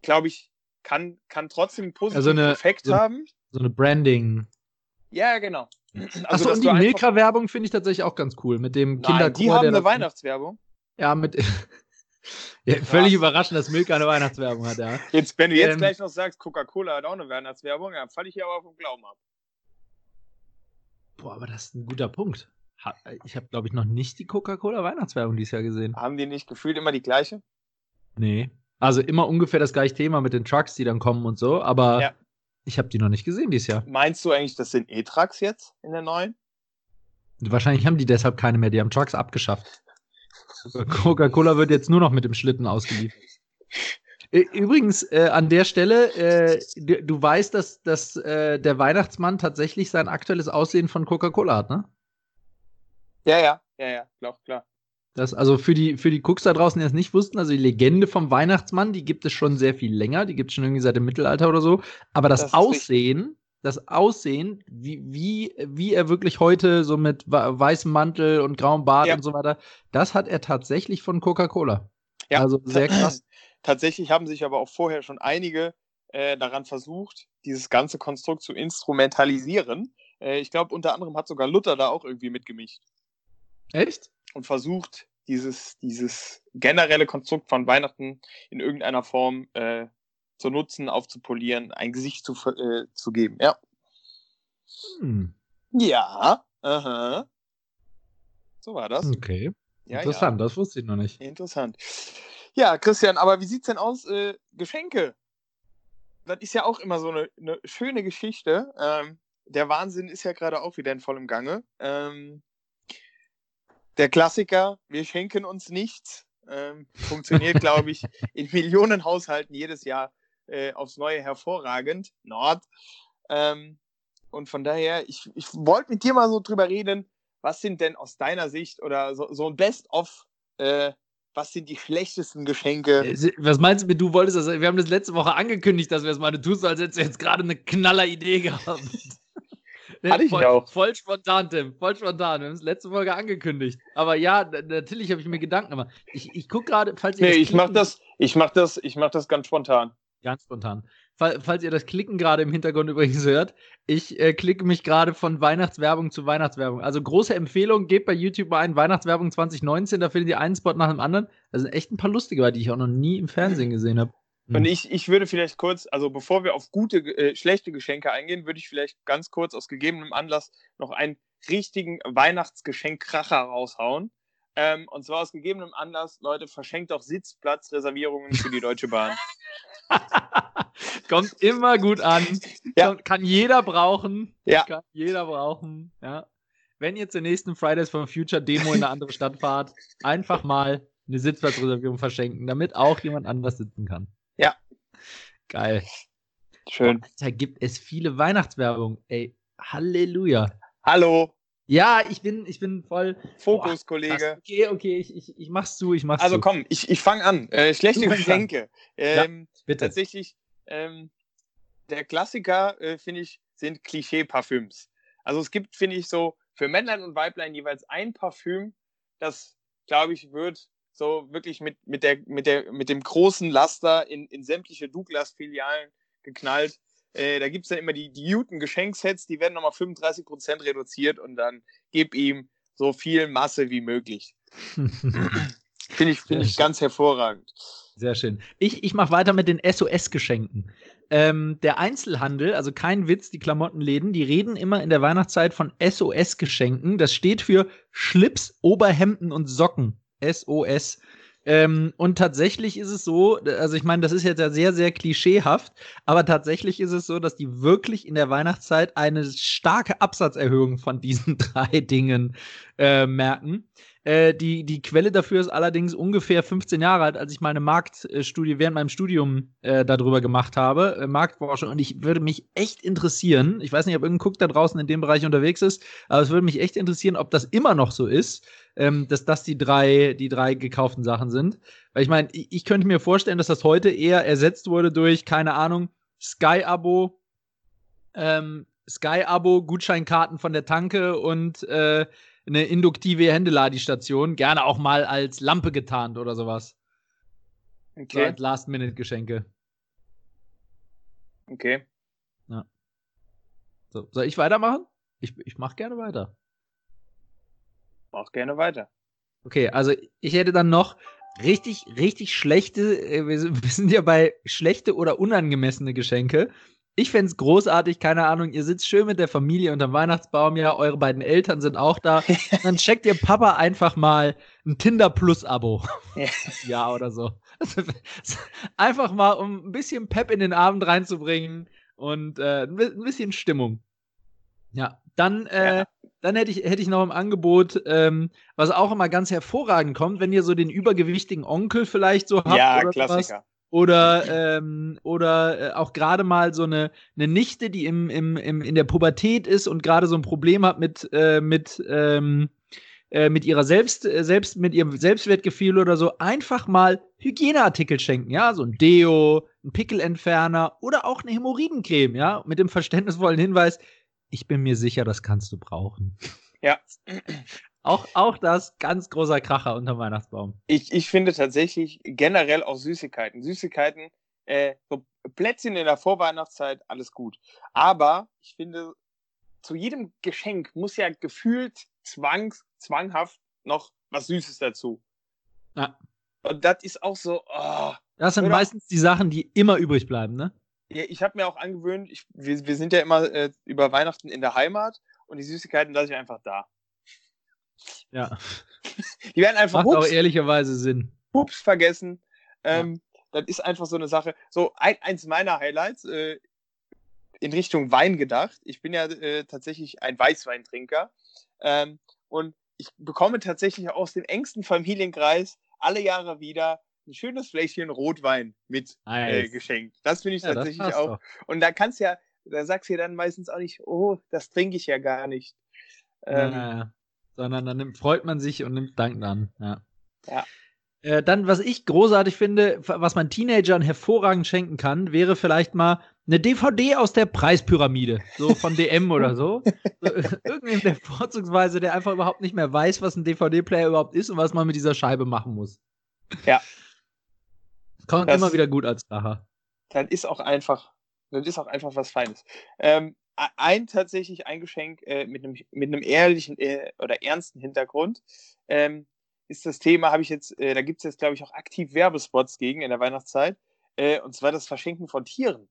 S1: glaube ich, kann, kann trotzdem einen positiven also eine, Effekt
S2: so,
S1: haben.
S2: So eine Branding.
S1: Ja, genau.
S2: Also, Achso, und die Milka-Werbung finde ich tatsächlich auch ganz cool. Mit dem Kinderchor.
S1: Die haben eine Weihnachtswerbung.
S2: Ja, mit. ja, völlig überraschend, dass Milka eine Weihnachtswerbung hat, ja.
S1: Jetzt, wenn du jetzt ähm, gleich noch sagst, Coca-Cola hat auch eine Weihnachtswerbung, dann falle ich hier aber vom Glauben ab.
S2: Boah, aber das ist ein guter Punkt. Ich habe, glaube ich, noch nicht die Coca-Cola-Weihnachtswerbung dieses Jahr gesehen.
S1: Haben die nicht gefühlt immer die gleiche?
S2: Nee. Also immer ungefähr das gleiche Thema mit den Trucks, die dann kommen und so, aber ja. Ich habe die noch nicht gesehen dieses Jahr.
S1: Meinst du eigentlich, das sind E-Trucks jetzt in der neuen?
S2: Wahrscheinlich haben die deshalb keine mehr. Die haben Trucks abgeschafft. Coca-Cola wird jetzt nur noch mit dem Schlitten ausgeliefert. Übrigens, äh, an der Stelle, äh, du, du, weißt, dass, dass äh, der Weihnachtsmann tatsächlich sein aktuelles Aussehen von Coca-Cola hat, ne?
S1: Ja, ja, ja, ja, klar, klar.
S2: Das, also für die, für die Cooks da draußen, die es nicht wussten, also die Legende vom Weihnachtsmann, die gibt es schon sehr viel länger, die gibt es schon irgendwie seit dem Mittelalter oder so. Aber das, das Aussehen, richtig. das Aussehen, wie, wie, wie er wirklich heute so mit weißem Mantel und grauem Bart ja. und so weiter, das hat er tatsächlich von Coca-Cola. Ja, also sehr krass.
S1: Tatsächlich haben sich aber auch vorher schon einige äh, daran versucht, dieses ganze Konstrukt zu instrumentalisieren. Äh, ich glaube, unter anderem hat sogar Luther da auch irgendwie mitgemischt.
S2: Echt?
S1: Und versucht, dieses, dieses generelle Konstrukt von Weihnachten in irgendeiner Form äh, zu nutzen, aufzupolieren, ein Gesicht zu, äh, zu geben, ja. Hm. Ja, aha. So war das.
S2: Okay. Ja, Interessant, ja. das wusste ich noch nicht.
S1: Interessant. Ja, Christian, aber wie sieht's denn aus? Äh, Geschenke. Das ist ja auch immer so eine, eine schöne Geschichte. Ähm, der Wahnsinn ist ja gerade auch wieder in vollem Gange. Ähm, der Klassiker, wir schenken uns nichts, ähm, funktioniert, glaube ich, in Millionen Haushalten jedes Jahr äh, aufs Neue hervorragend. Nord. Ähm, und von daher, ich, ich wollte mit dir mal so drüber reden, was sind denn aus deiner Sicht oder so, so ein Best-of, äh, was sind die schlechtesten Geschenke?
S2: Äh, was meinst du mit, du wolltest das, wir haben das letzte Woche angekündigt, dass wir es mal, tust, als hättest du jetzt gerade eine knaller Idee gehabt.
S1: Hatte ich voll, auch.
S2: Voll spontan, Tim. Voll spontan. Wir haben es letzte Folge angekündigt. Aber ja, natürlich habe ich mir Gedanken gemacht. Ich, ich gucke gerade, falls
S1: ihr. Nee, ich mache das, ich mach das, ich mach das ganz spontan.
S2: Ganz spontan. Falls ihr das Klicken gerade im Hintergrund übrigens hört, ich äh, klicke mich gerade von Weihnachtswerbung zu Weihnachtswerbung. Also große Empfehlung, gebt bei YouTube mal ein Weihnachtswerbung 2019, da findet ihr einen Spot nach dem anderen. Da sind echt ein paar lustige, die ich auch noch nie im Fernsehen gesehen habe.
S1: Und hm. ich, ich würde vielleicht kurz, also bevor wir auf gute, äh, schlechte Geschenke eingehen, würde ich vielleicht ganz kurz aus gegebenem Anlass noch einen richtigen Weihnachtsgeschenk-Kracher raushauen. Ähm, und zwar aus gegebenem Anlass, Leute, verschenkt doch Sitzplatzreservierungen für die Deutsche Bahn.
S2: Kommt immer gut an. Ja. Kann jeder brauchen.
S1: Ja.
S2: Kann jeder brauchen. Ja. Wenn ihr zur nächsten Fridays for Future Demo in eine andere Stadt fahrt, einfach mal eine Sitzplatzreservierung verschenken, damit auch jemand anders sitzen kann.
S1: Ja,
S2: Geil.
S1: Schön.
S2: Alter, gibt es viele Weihnachtswerbung. Ey, Halleluja.
S1: Hallo,
S2: Ja, ich bin, ich bin voll.
S1: Fokus,
S2: Boah,
S1: Kollege.
S2: Okay, okay, ich, ich, ich mach's zu, ich mach's
S1: Also
S2: zu.
S1: komm, ich, ich fange an. Äh, schlechte. Geschenke. Ähm,
S2: bitte.
S1: Tatsächlich, ähm, der Klassiker, äh, finde ich, sind Klischee-Parfüms. Also es gibt, finde ich, so für Männlein und Weiblein jeweils ein Parfüm, das, glaube ich, wird so wirklich mit, mit, der, mit, der, mit dem großen Laster in, in sämtliche Douglas-Filialen geknallt. Äh, da gibt es dann immer die, die Newton-Geschenksets, die werden nochmal 35% reduziert und dann gib ihm so viel Masse wie möglich. Finde ich, finde ich ganz hervorragend.
S2: Sehr schön. Ich, ich mache weiter mit den SOS-Geschenken. Ähm, der Einzelhandel, also kein Witz, die Klamottenläden, die reden immer in der Weihnachtszeit von SOS-Geschenken. Das steht für Schlips, Oberhemden und Socken. SOS. Ähm, und tatsächlich ist es so, also ich meine, das ist jetzt ja sehr, sehr klischeehaft, aber tatsächlich ist es so, dass die wirklich in der Weihnachtszeit eine starke Absatzerhöhung von diesen drei Dingen äh, merken. Äh, die, die Quelle dafür ist allerdings ungefähr 15 Jahre alt, als ich meine Marktstudie während meinem Studium äh, darüber gemacht habe, äh, Marktforschung. Und ich würde mich echt interessieren, ich weiß nicht, ob irgendein Cook da draußen in dem Bereich unterwegs ist, aber es würde mich echt interessieren, ob das immer noch so ist, ähm, dass das die drei, die drei gekauften Sachen sind. Weil ich meine, ich, ich könnte mir vorstellen, dass das heute eher ersetzt wurde durch, keine Ahnung, Sky-Abo, ähm, Sky-Abo, Gutscheinkarten von der Tanke und äh, eine induktive Händeladestation, gerne auch mal als Lampe getarnt oder sowas. So
S1: Okay,
S2: als Last-Minute-Geschenke.
S1: okay.
S2: So, soll ich weitermachen? Ich, ich mache gerne weiter.
S1: Mach gerne weiter.
S2: Okay, also ich hätte dann noch richtig, richtig schlechte, äh, wir sind ja bei schlechte oder unangemessene Geschenke. Ich fänd's großartig, keine Ahnung, ihr sitzt schön mit der Familie unterm Weihnachtsbaum, ja, eure beiden Eltern sind auch da. Dann checkt ihr Papa einfach mal ein Tinder Plus-Abo.
S1: Ja.
S2: ja, oder so. Einfach mal, um ein bisschen Pep in den Abend reinzubringen und äh, ein bi- ein bisschen Stimmung. Ja, dann, äh,
S1: Ja.
S2: dann hätte ich, hätte ich noch im Angebot, ähm, was auch immer ganz hervorragend kommt, wenn ihr so den übergewichtigen Onkel vielleicht so habt
S1: ja,
S2: oder sowas. Oder, ähm, oder äh, auch gerade mal so eine, eine Nichte, die im, im, im, in der Pubertät ist und gerade so ein Problem hat mit, äh, mit, ähm, äh, mit ihrer Selbst, äh, selbst, mit ihrem Selbstwertgefühl oder so, einfach mal Hygieneartikel schenken, ja, so ein Deo, ein Pickelentferner oder auch eine Hämorrhoidencreme, ja, mit dem verständnisvollen Hinweis, ich bin mir sicher, das kannst du brauchen.
S1: Ja.
S2: Auch, auch das ganz großer Kracher unterm Weihnachtsbaum.
S1: Ich, ich finde tatsächlich generell auch Süßigkeiten. Süßigkeiten, äh, so Plätzchen in der Vorweihnachtszeit, alles gut. Aber ich finde, zu jedem Geschenk muss ja gefühlt zwangs, zwanghaft noch was Süßes dazu.
S2: Ja.
S1: Und das ist auch so, oh.
S2: Das sind
S1: Oder-
S2: meistens die Sachen, die immer übrig bleiben, ne?
S1: Ja, ich habe mir auch angewöhnt, ich, wir, wir sind ja immer äh, über Weihnachten in der Heimat und die Süßigkeiten lasse ich einfach da.
S2: Ja.
S1: Die werden einfach
S2: Macht auch
S1: hups,
S2: ehrlicherweise Sinn.
S1: hups vergessen. Ähm, Das ist einfach so eine Sache. So, ein, eins meiner Highlights äh, in Richtung Wein gedacht. Ich bin ja äh, tatsächlich ein Weißweintrinker. Ähm, und ich bekomme tatsächlich aus dem engsten Familienkreis alle Jahre wieder ein schönes Fläschchen Rotwein mit äh,
S2: Nice.
S1: geschenkt. Das finde ich
S2: Ja,
S1: tatsächlich auch.
S2: doch.
S1: Und da kannst ja, da sagst du ja dann meistens auch nicht, oh, das trinke ich ja gar nicht. Ähm,
S2: Ja, sondern dann nimmt, freut man sich und nimmt Dank an. Ja.
S1: Ja.
S2: Äh, dann, was ich großartig finde, was man Teenagern hervorragend schenken kann, wäre vielleicht mal eine DVD aus der Preispyramide, so von DM oder so. so irgendwem der vorzugsweise, der einfach überhaupt nicht mehr weiß, was ein DVD-Player überhaupt ist und was man mit dieser Scheibe machen muss.
S1: Ja.
S2: Kommt
S1: Das-
S2: immer wieder gut als Racher.
S1: dann ist auch einfach, das ist auch einfach was Feines. Ähm, ein tatsächlich ein Geschenk äh, mit einem mit einem ehrlichen äh, oder ernsten Hintergrund ähm, ist das Thema, habe ich jetzt, äh, da gibt es jetzt, glaube ich, auch aktiv Werbespots gegen in der Weihnachtszeit, äh, und zwar das Verschenken von Tieren.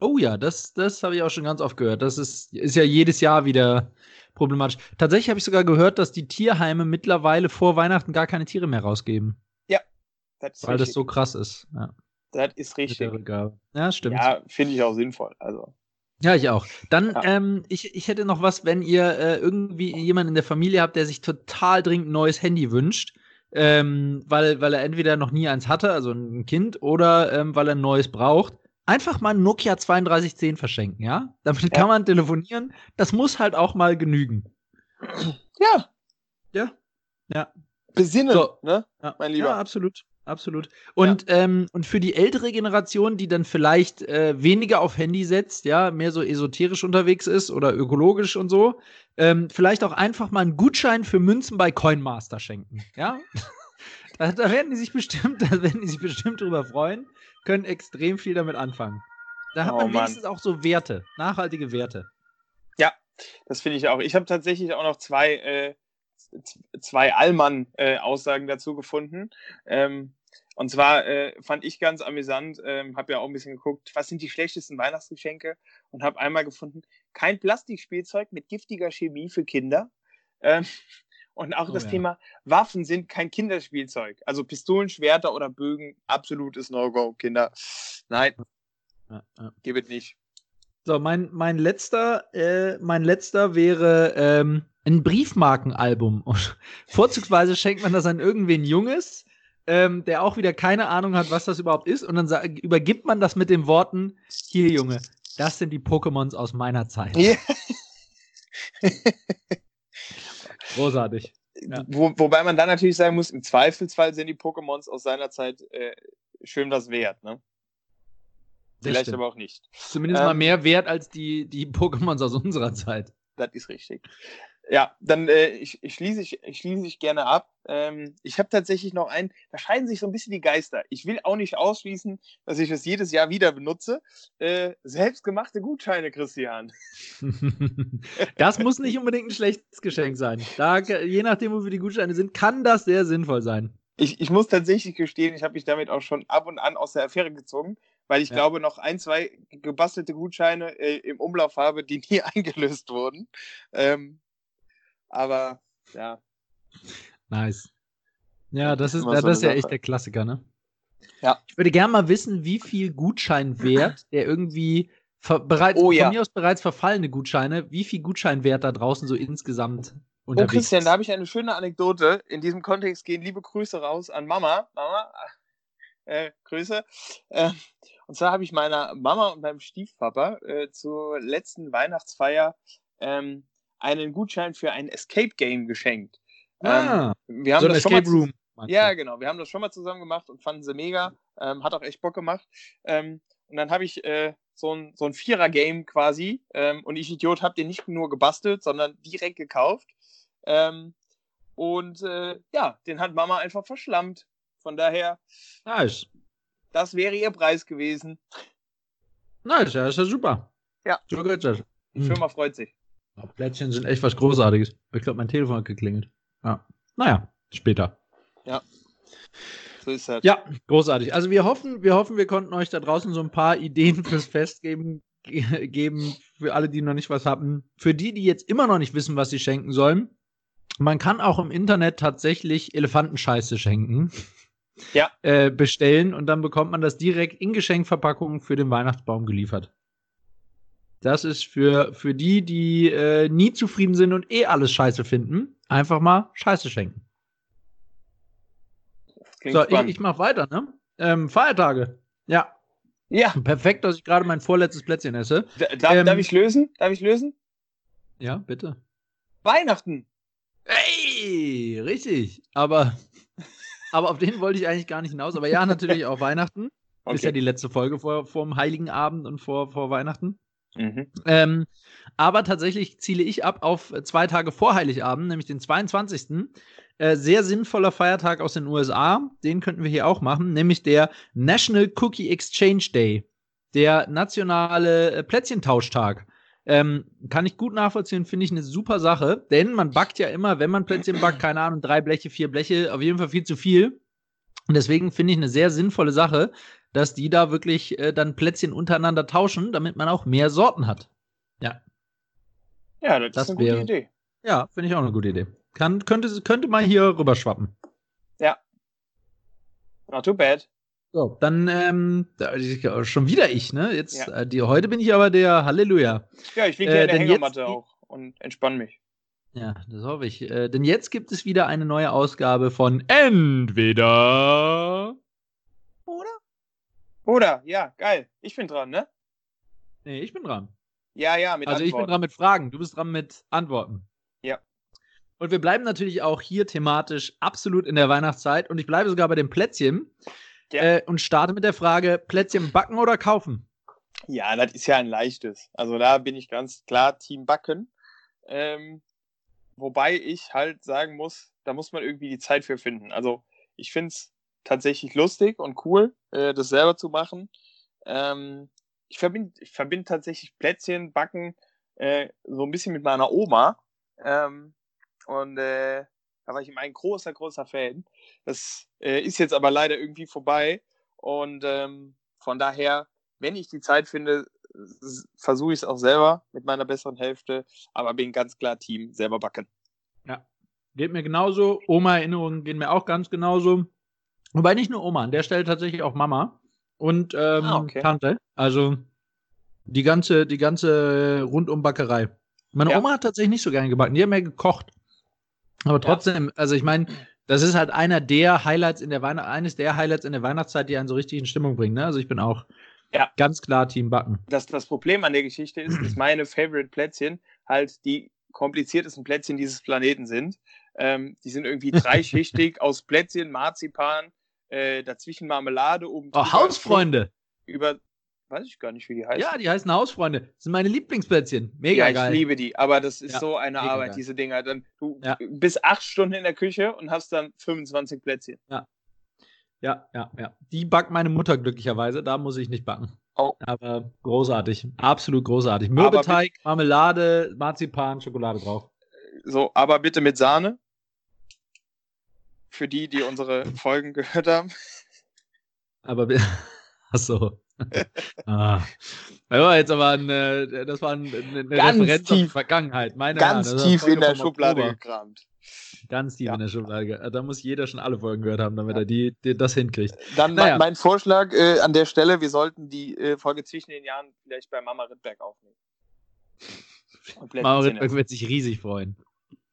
S2: Oh ja, das, das habe ich auch schon ganz oft gehört. Das ist, ist ja jedes Jahr wieder problematisch. Tatsächlich habe ich sogar gehört, dass die Tierheime mittlerweile vor Weihnachten gar keine Tiere mehr rausgeben,
S1: Das ist
S2: weil das
S1: richtig.
S2: so krass ist. Ja,
S1: das ist richtig.
S2: Ja stimmt. Ja,
S1: Ja, finde ich auch sinnvoll. Also,
S2: ich auch. Dann,
S1: Ja.
S2: ähm, ich, ich hätte noch was, wenn ihr äh, irgendwie jemanden in der Familie habt, der sich total dringend ein neues Handy wünscht. ähm, weil, weil er entweder noch nie eins hatte, also ein Kind, oder ähm, weil er ein neues braucht. Einfach mal ein Nokia 3210 verschenken, ja? Damit ja. kann man telefonieren. Das muss halt auch mal genügen.
S1: Ja.
S2: Ja. Ja.
S1: Besinnen,
S2: so.
S1: ne?
S2: Ja. Mein Lieber. Ja, absolut. Absolut. Und, ja. ähm, und für die ältere Generation, die dann vielleicht äh, weniger auf Handy setzt, ja, mehr so esoterisch unterwegs ist oder ökologisch und so, ähm, vielleicht auch einfach mal einen Gutschein für Münzen bei Coinmaster schenken. Ja. da, da, werden die sich bestimmt, da werden die sich bestimmt drüber freuen, können extrem viel damit anfangen. Da hat oh, man wenigstens auch so Werte, nachhaltige Werte.
S1: Ja, das finde ich auch. Ich habe tatsächlich auch noch zwei äh, zwei Allmann-Aussagen äh, dazu gefunden. Ähm, und zwar äh, fand ich ganz amüsant, ähm, habe ja auch ein bisschen geguckt, was sind die schlechtesten Weihnachtsgeschenke und habe einmal gefunden, kein Plastikspielzeug mit giftiger Chemie für Kinder. Ähm, und auch oh, das ja. Thema Waffen sind kein Kinderspielzeug. Also Pistolen, Schwerter oder Bögen, absolutes No-Go, Kinder. Nein, ja, ja. gib es nicht.
S2: So, mein, mein letzter, äh, mein letzter wäre ähm, ein Briefmarkenalbum. Und vorzugsweise schenkt man das an irgendwen Junges, ähm, der auch wieder keine Ahnung hat, was das überhaupt ist. Und dann übergibt man das mit den Worten: Hier, Junge, das sind die Pokémons aus meiner Zeit. Yeah. Großartig.
S1: Ja. Wo, wobei man dann natürlich sagen muss, im Zweifelsfall sind die Pokémons aus seiner Zeit äh, schön was wert, ne? Vielleicht aber auch nicht.
S2: Zumindest ähm, mal mehr wert als die, die Pokémons aus unserer Zeit.
S1: Das ist richtig. Ja, dann äh, ich, ich, schließe ich, ich schließe ich gerne ab. Ähm, ich habe tatsächlich noch einen, da scheiden sich so ein bisschen die Geister. Ich will auch nicht ausschließen, dass ich das jedes Jahr wieder benutze. Äh, selbstgemachte Gutscheine, Christian.
S2: das muss nicht unbedingt ein schlechtes Geschenk sein. Da, je nachdem, wofür die Gutscheine sind, kann das sehr sinnvoll sein.
S1: Ich, ich muss tatsächlich gestehen, ich habe mich damit auch schon ab und an aus der Affäre gezogen, weil ich ja. glaube, noch ein, zwei gebastelte Gutscheine äh, im Umlauf habe, die nie eingelöst wurden. Ähm, aber ja.
S2: Nice. Ja, das ist, das, so ist ja echt der Klassiker, ne?
S1: Ja.
S2: Ich würde gerne mal wissen, wie viel Gutscheinwert der irgendwie bereits oh, ja. von mir aus bereits verfallene Gutscheine, wie viel Gutscheinwert da draußen so insgesamt
S1: unterwegs Oh Christian, da habe ich eine schöne Anekdote. In diesem Kontext gehen liebe Grüße raus an Mama. Mama, äh, Grüße. Äh, und zwar habe ich meiner Mama und meinem Stiefpapa äh, zur letzten Weihnachtsfeier ähm, einen Gutschein für ein Escape Game geschenkt.
S2: Ah,
S1: ähm, wir haben so ein Escape Room. Ja, genau. Wir haben das schon mal zusammen gemacht und fanden sie mega. Ähm, hat auch echt Bock gemacht. Ähm, und dann habe ich äh, so ein, so ein Vierer-Game quasi. Ähm, und ich, Idiot, habe den nicht nur gebastelt, sondern direkt gekauft. Ähm, und äh, ja, den hat Mama einfach verschlammt. Von daher.
S2: Nice.
S1: Das wäre ihr Preis gewesen.
S2: Nice, ja, ist ja super.
S1: Ja. So geht's das. Die Firma freut sich.
S2: Plätzchen sind echt was Großartiges. Ich glaube, mein Telefon hat geklingelt. Ja. Naja, später.
S1: Ja.
S2: So ist das. Ja, großartig. Also wir hoffen, wir hoffen, wir konnten euch da draußen so ein paar Ideen fürs Fest geben, geben für alle, die noch nicht was hatten. Für die, die jetzt immer noch nicht wissen, was sie schenken sollen. Man kann auch im Internet tatsächlich Elefantenscheiße schenken.
S1: Ja.
S2: Äh, bestellen und dann bekommt man das direkt in Geschenkverpackungen für den Weihnachtsbaum geliefert. Das ist für, für die, die äh, nie zufrieden sind und eh alles scheiße finden, einfach mal Scheiße schenken. So, ich, ich mach weiter, ne? Ähm, Feiertage. Ja.
S1: Ja.
S2: Perfekt, dass ich gerade mein vorletztes Plätzchen esse.
S1: Da, ähm, darf ich lösen? Darf ich lösen?
S2: Ja, bitte.
S1: Weihnachten.
S2: Hey, richtig. Aber, aber auf den wollte ich eigentlich gar nicht hinaus. Aber ja, natürlich auch Weihnachten. Okay. Ist ja die letzte Folge vor, vor dem Heiligen Abend und vor, vor Weihnachten. Mhm. Ähm, aber tatsächlich ziele ich ab auf zwei Tage vor Heiligabend, nämlich den 22. Äh, sehr sinnvoller Feiertag aus den USA, den könnten wir hier auch machen, nämlich der National Cookie Exchange Day, der nationale äh, Plätzchentauschtag. Ähm, kann ich gut nachvollziehen, finde ich eine super Sache, denn man backt ja immer, wenn man Plätzchen backt, keine Ahnung, drei Bleche, vier Bleche, auf jeden Fall viel zu viel. Und deswegen finde ich eine sehr sinnvolle Sache, dass die da wirklich äh, dann Plätzchen untereinander tauschen, damit man auch mehr Sorten hat. Ja.
S1: Ja, das, das ist eine wäre, gute Idee.
S2: Ja, finde ich auch eine gute Idee. Kann, könnte, könnte mal hier rüberschwappen.
S1: Ja. Not too bad.
S2: So, dann ähm, schon wieder ich, ne? Jetzt, ja. äh, die, heute bin ich aber der Halleluja.
S1: Ja, ich liege hier äh, in der Hängematte auch und entspann mich.
S2: Ja, das hoffe ich. Äh, denn jetzt gibt es wieder eine neue Ausgabe von Entweder.
S1: Oder? Ja, geil. Ich bin dran, ne?
S2: Nee, ich bin dran.
S1: Ja, ja, mit
S2: Also ich bin
S1: Antworten.
S2: dran mit Fragen, du bist dran mit Antworten.
S1: Ja.
S2: Und wir bleiben natürlich auch hier thematisch absolut in der Weihnachtszeit und ich bleibe sogar bei dem Plätzchen
S1: Ja.
S2: äh, und starte mit der Frage: Plätzchen backen oder kaufen?
S1: Ja, das ist ja ein leichtes. Also da bin ich ganz klar Team Backen. Ähm, wobei ich halt sagen muss, da muss man irgendwie die Zeit für finden. Also ich finde es tatsächlich lustig und cool, äh, das selber zu machen. Ähm, ich verbinde ich verbind tatsächlich Plätzchen, Backen äh, so ein bisschen mit meiner Oma. Ähm, und äh, da war ich immer ein großer, großer Fan. Das äh, ist jetzt aber leider irgendwie vorbei. Und ähm, von daher, wenn ich die Zeit finde, versuche ich es auch selber mit meiner besseren Hälfte, aber bin ganz klar Team selber backen.
S2: Geht mir genauso. Oma-Erinnerungen gehen mir auch ganz genauso. Wobei nicht nur Oma, an der Stelle tatsächlich auch Mama und ähm,
S1: Ah, okay.
S2: Tante. Also die ganze, die ganze Rundumbackerei. Meine
S1: Ja.
S2: Oma hat tatsächlich nicht so gerne gebacken, die hat mehr gekocht. Aber trotzdem, also ich meine, das ist halt einer der Highlights in der Weihnacht, eines der Highlights in der Weihnachtszeit, die einen so richtig in Stimmung bringen. Ne? Also ich bin auch
S1: Ja.
S2: ganz klar Team Backen.
S1: Das, das Problem an der Geschichte ist, dass meine Favorite Plätzchen halt die kompliziertesten Plätzchen dieses Planeten sind. Ähm, die sind irgendwie dreischichtig aus Plätzchen, Marzipan, äh, dazwischen Marmelade, oben
S2: Oh, Hausfreunde!
S1: Über, weiß ich gar nicht, wie die heißen.
S2: Ja, die heißen Hausfreunde. Das sind meine Lieblingsplätzchen. Mega
S1: ja, ich
S2: geil.
S1: liebe die, aber das ist
S2: Ja,
S1: so eine Arbeit,
S2: geil.
S1: diese Dinger. Dann, du
S2: Ja.
S1: bist acht Stunden in der Küche und hast dann 25 Plätzchen.
S2: Ja, ja, ja. Die backt meine Mutter glücklicherweise, da muss ich nicht backen.
S1: Oh.
S2: Aber großartig, absolut großartig. Mürbeteig, Marmelade, Marzipan, Schokolade drauf.
S1: So, aber bitte mit Sahne. Für die, die unsere Folgen gehört haben.
S2: Aber wir- ach so. ah. Das war jetzt aber ein, äh, das war ein, eine
S1: Ganz
S2: Referenz auf die
S1: tief.
S2: Vergangenheit. Meine
S1: Ganz
S2: Herren,
S1: tief in der Schublade
S2: Oktober.
S1: gekramt.
S2: Ganz tief
S1: Ja.
S2: in der Schublade. Da muss jeder schon alle Folgen gehört haben, damit er die, die das hinkriegt.
S1: Dann
S2: Naja.
S1: mein, Vorschlag äh, an der Stelle, wir sollten die äh, Folge zwischen den Jahren vielleicht bei Mama Rittberg aufnehmen.
S2: Mama. Rittberg wird sich riesig freuen.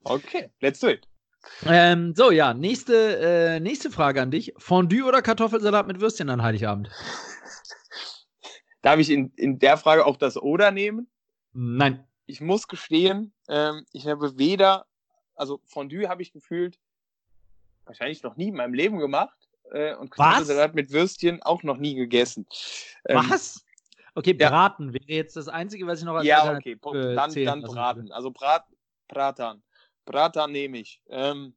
S1: Okay, let's do it.
S2: Ähm, so, ja, nächste, äh, nächste Frage an dich. Fondue oder Kartoffelsalat mit Würstchen an Heiligabend?
S1: Darf ich in, in der Frage auch das Oder nehmen?
S2: Nein.
S1: Ich muss gestehen, ähm, ich habe weder, also Fondue habe ich gefühlt wahrscheinlich noch nie in meinem Leben gemacht äh, und? Kartoffelsalat mit Würstchen auch noch nie gegessen. Ähm,
S2: Was? Okay,
S1: ja.
S2: Braten wäre jetzt das Einzige, was ich noch als
S1: Ja, okay, dann, dann braten. Also Brat, Bratan. Bratan nehme ich. Ähm,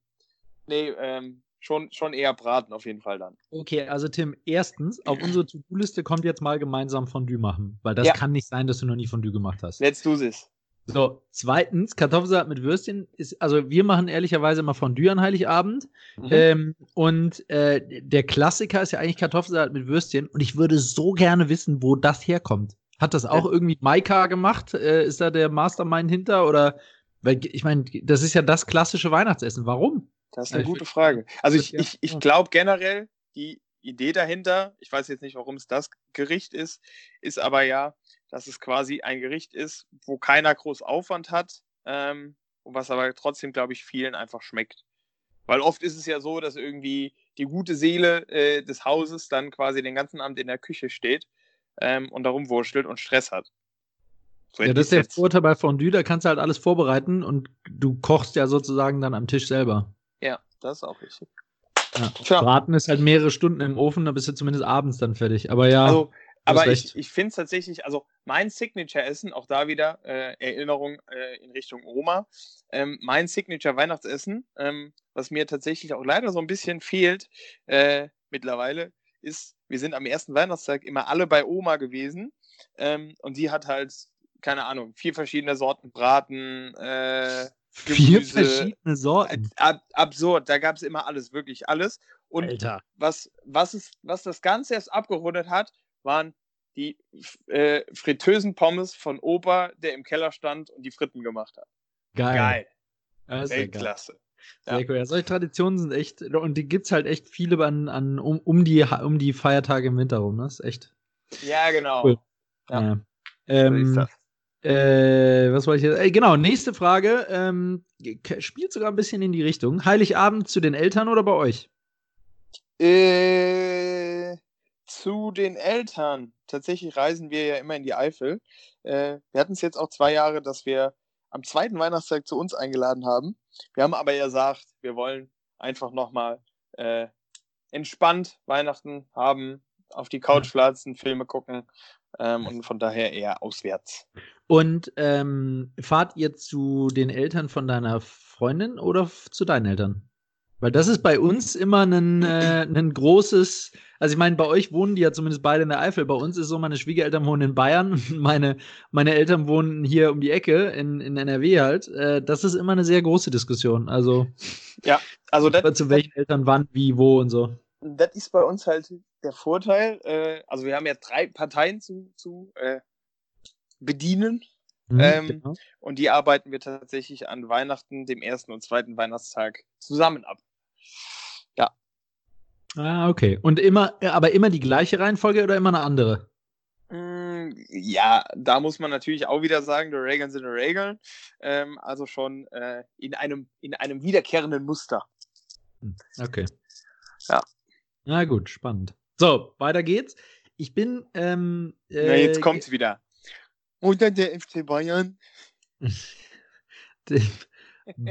S1: nee, ähm, schon, schon eher braten auf jeden Fall dann.
S2: Okay, also Tim, erstens, auf unsere To-Do-Liste kommt jetzt mal gemeinsam Fondue machen, weil das
S1: Ja.
S2: kann nicht sein, dass du noch nie Fondue gemacht hast.
S1: Let's do this.
S2: So, zweitens, Kartoffelsalat mit Würstchen ist, also wir machen ehrlicherweise immer Fondue an Heiligabend.
S1: Mhm.
S2: Ähm, und äh, der Klassiker ist ja eigentlich Kartoffelsalat mit Würstchen. Und ich würde so gerne wissen, wo das herkommt. Hat das auch irgendwie Maika gemacht? Äh, ist da der Mastermind hinter? Oder, weil ich meine, das ist ja das klassische Weihnachtsessen. Warum?
S1: Das ist eine
S2: ich
S1: gute Frage. Also ich, ich, ich glaube generell, die Idee dahinter, ich weiß jetzt nicht, warum es das Gericht ist, ist aber ja, dass es quasi ein Gericht ist, wo keiner groß Aufwand hat ähm, und was aber trotzdem, glaube ich, vielen einfach schmeckt. Weil oft ist es ja so, dass irgendwie die gute Seele äh, des Hauses dann quasi den ganzen Abend in der Küche steht ähm, und darum wurschtelt und Stress hat.
S2: Ja, das ist der Vorteil bei Fondue, da kannst du halt alles vorbereiten und du kochst ja sozusagen dann am Tisch selber.
S1: Ja, das ist auch richtig.
S2: Ja.
S1: Tja.
S2: Braten ist halt mehrere Stunden im Ofen, da bist du zumindest abends dann fertig. Aber ja,
S1: Also, aber ich, ich finde es tatsächlich, also mein Signature-Essen, auch da wieder äh, Erinnerung äh, in Richtung Oma, ähm, mein Signature-Weihnachtsessen, ähm, was mir tatsächlich auch leider so ein bisschen fehlt äh, mittlerweile, ist, wir sind am ersten Weihnachtstag immer alle bei Oma gewesen ähm, und sie hat halt, keine Ahnung, vier verschiedene Sorten Braten, äh,
S2: vier
S1: Gemüse,
S2: verschiedene Sorten.
S1: ab, absurd, da gab es immer alles, wirklich alles. Und
S2: Alter.
S1: was, was, es, was das Ganze erst abgerundet hat, waren die äh, fritösen Pommes von Opa, der im Keller stand und die Fritten gemacht hat.
S2: Geil.
S1: Geil.
S2: Das ist ja.
S1: Weltklasse.
S2: Sehr cool. Ja, solche Traditionen sind echt, und die gibt's halt echt viele an, an um, um, die, um die Feiertage im Winter rum. Das ist echt
S1: Ja, genau.
S2: Cool.
S1: Ja.
S2: Ja.
S1: So ist
S2: Ähm,
S1: das.
S2: Äh, was wollte ich jetzt? Äh, genau, nächste Frage. Ähm, spielt sogar ein bisschen in die Richtung. Heiligabend zu den Eltern oder bei euch?
S1: Äh, zu den Eltern. Tatsächlich reisen wir ja immer in die Eifel. Äh, wir hatten es jetzt auch zwei Jahre, dass wir am zweiten Weihnachtstag zu uns eingeladen haben. Wir haben aber gesagt, wir wollen einfach nochmal äh, entspannt Weihnachten haben, auf die Couch platzen, Filme gucken ähm, und von daher eher auswärts.
S2: Und ähm, fahrt ihr zu den Eltern von deiner Freundin oder zu deinen Eltern? Weil das ist bei uns immer ein, äh, ein großes, also ich meine, bei euch wohnen die ja zumindest beide in der Eifel. Bei uns ist so, meine Schwiegereltern wohnen in Bayern meine, meine Eltern wohnen hier um die Ecke in, in NRW halt. Äh, das ist immer eine sehr große Diskussion. Also,
S1: ja, also
S2: das, zu welchen Eltern wann, wie, wo und so.
S1: Das ist bei uns halt der Vorteil. Äh, also wir haben ja drei Parteien zu, zu äh, bedienen. Mhm, ähm, genau. Und die arbeiten wir tatsächlich an Weihnachten, dem ersten und zweiten Weihnachtstag zusammen ab. Ja.
S2: Ah, okay. Und immer, aber immer die gleiche Reihenfolge oder immer eine andere?
S1: Mm, ja, da muss man natürlich auch wieder sagen, die Regeln sind die Regeln. Ähm, also schon äh, in, einem, in einem wiederkehrenden Muster.
S2: Hm, okay. Ja. Na gut, spannend. So, weiter geht's. Ich bin. Ähm,
S1: äh, Na, jetzt kommt's wieder. Oder der FC Bayern.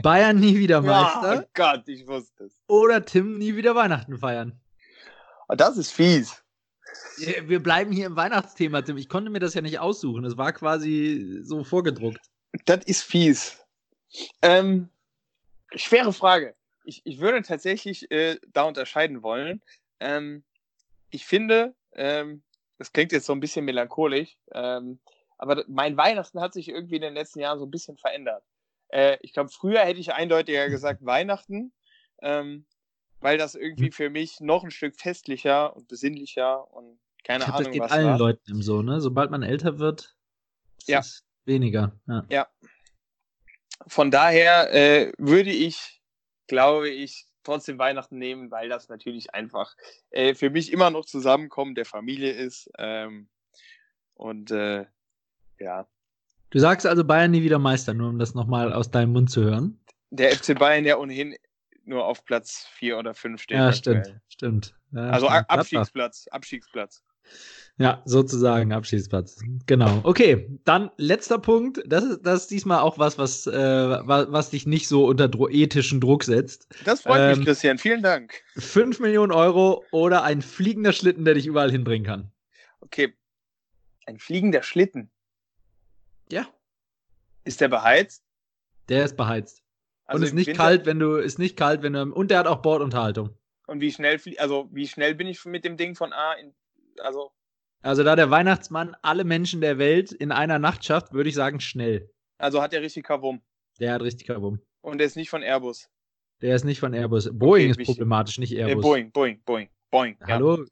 S2: Bayern nie wieder Meister.
S1: Oh Gott, ich wusste es.
S2: Oder Tim nie wieder Weihnachten feiern.
S1: Oh, das ist fies.
S2: Wir bleiben hier im Weihnachtsthema, Tim. Ich konnte mir das ja nicht aussuchen. Es war quasi so vorgedruckt.
S1: Das ist fies. Ähm, schwere Frage. Ich, ich würde tatsächlich äh, da unterscheiden wollen. Ähm, ich finde, ähm, das klingt jetzt so ein bisschen melancholisch, ähm, aber mein Weihnachten hat sich irgendwie in den letzten Jahren so ein bisschen verändert. Äh, ich glaube, früher hätte ich eindeutiger gesagt Weihnachten, ähm, weil das irgendwie hm. für mich noch ein Stück festlicher und besinnlicher und keine glaub, Ahnung
S2: das geht was allen war. Leuten im so, ne? Sobald man älter wird, ist ja. es weniger. Ja.
S1: ja. Von daher äh, würde ich, glaube ich, trotzdem Weihnachten nehmen, weil das natürlich einfach äh, für mich immer noch Zusammenkommen der Familie ist. Ähm, und äh, ja,
S2: Du sagst also Bayern nie wieder Meister, nur um das nochmal aus deinem Mund zu hören.
S1: Der FC Bayern ja ohnehin nur auf Platz 4 oder 5 steht.
S2: Ja, stimmt, stimmt. Ja,
S1: also
S2: stimmt.
S1: Abstiegsplatz, Abstiegsplatz.
S2: Ja, sozusagen Abschiedsplatz. Genau. Okay, dann letzter Punkt. Das ist, das ist diesmal auch was, was, äh, was, was dich nicht so unter Dro ethischen Druck setzt.
S1: Das freut ähm, mich, Christian. Vielen Dank.
S2: 5 Millionen Euro oder ein fliegender Schlitten, der dich überall hinbringen kann.
S1: Okay. Ein fliegender Schlitten.
S2: Ja.
S1: Ist der beheizt?
S2: Der ist beheizt. Also und ist nicht Winter? kalt, wenn du ist nicht kalt, wenn du und der hat auch Bordunterhaltung.
S1: Und wie schnell also wie schnell bin ich mit dem Ding von A in also
S2: also da der Weihnachtsmann alle Menschen der Welt in einer Nacht schafft, würde ich sagen schnell.
S1: Also hat der richtig Kavum.
S2: Der hat richtig Kavum.
S1: Und der ist nicht von Airbus.
S2: Der ist nicht von Airbus. Boeing okay, ist problematisch, nicht Airbus. Äh,
S1: Boeing, Boeing, Boeing, Boeing.
S2: Hallo.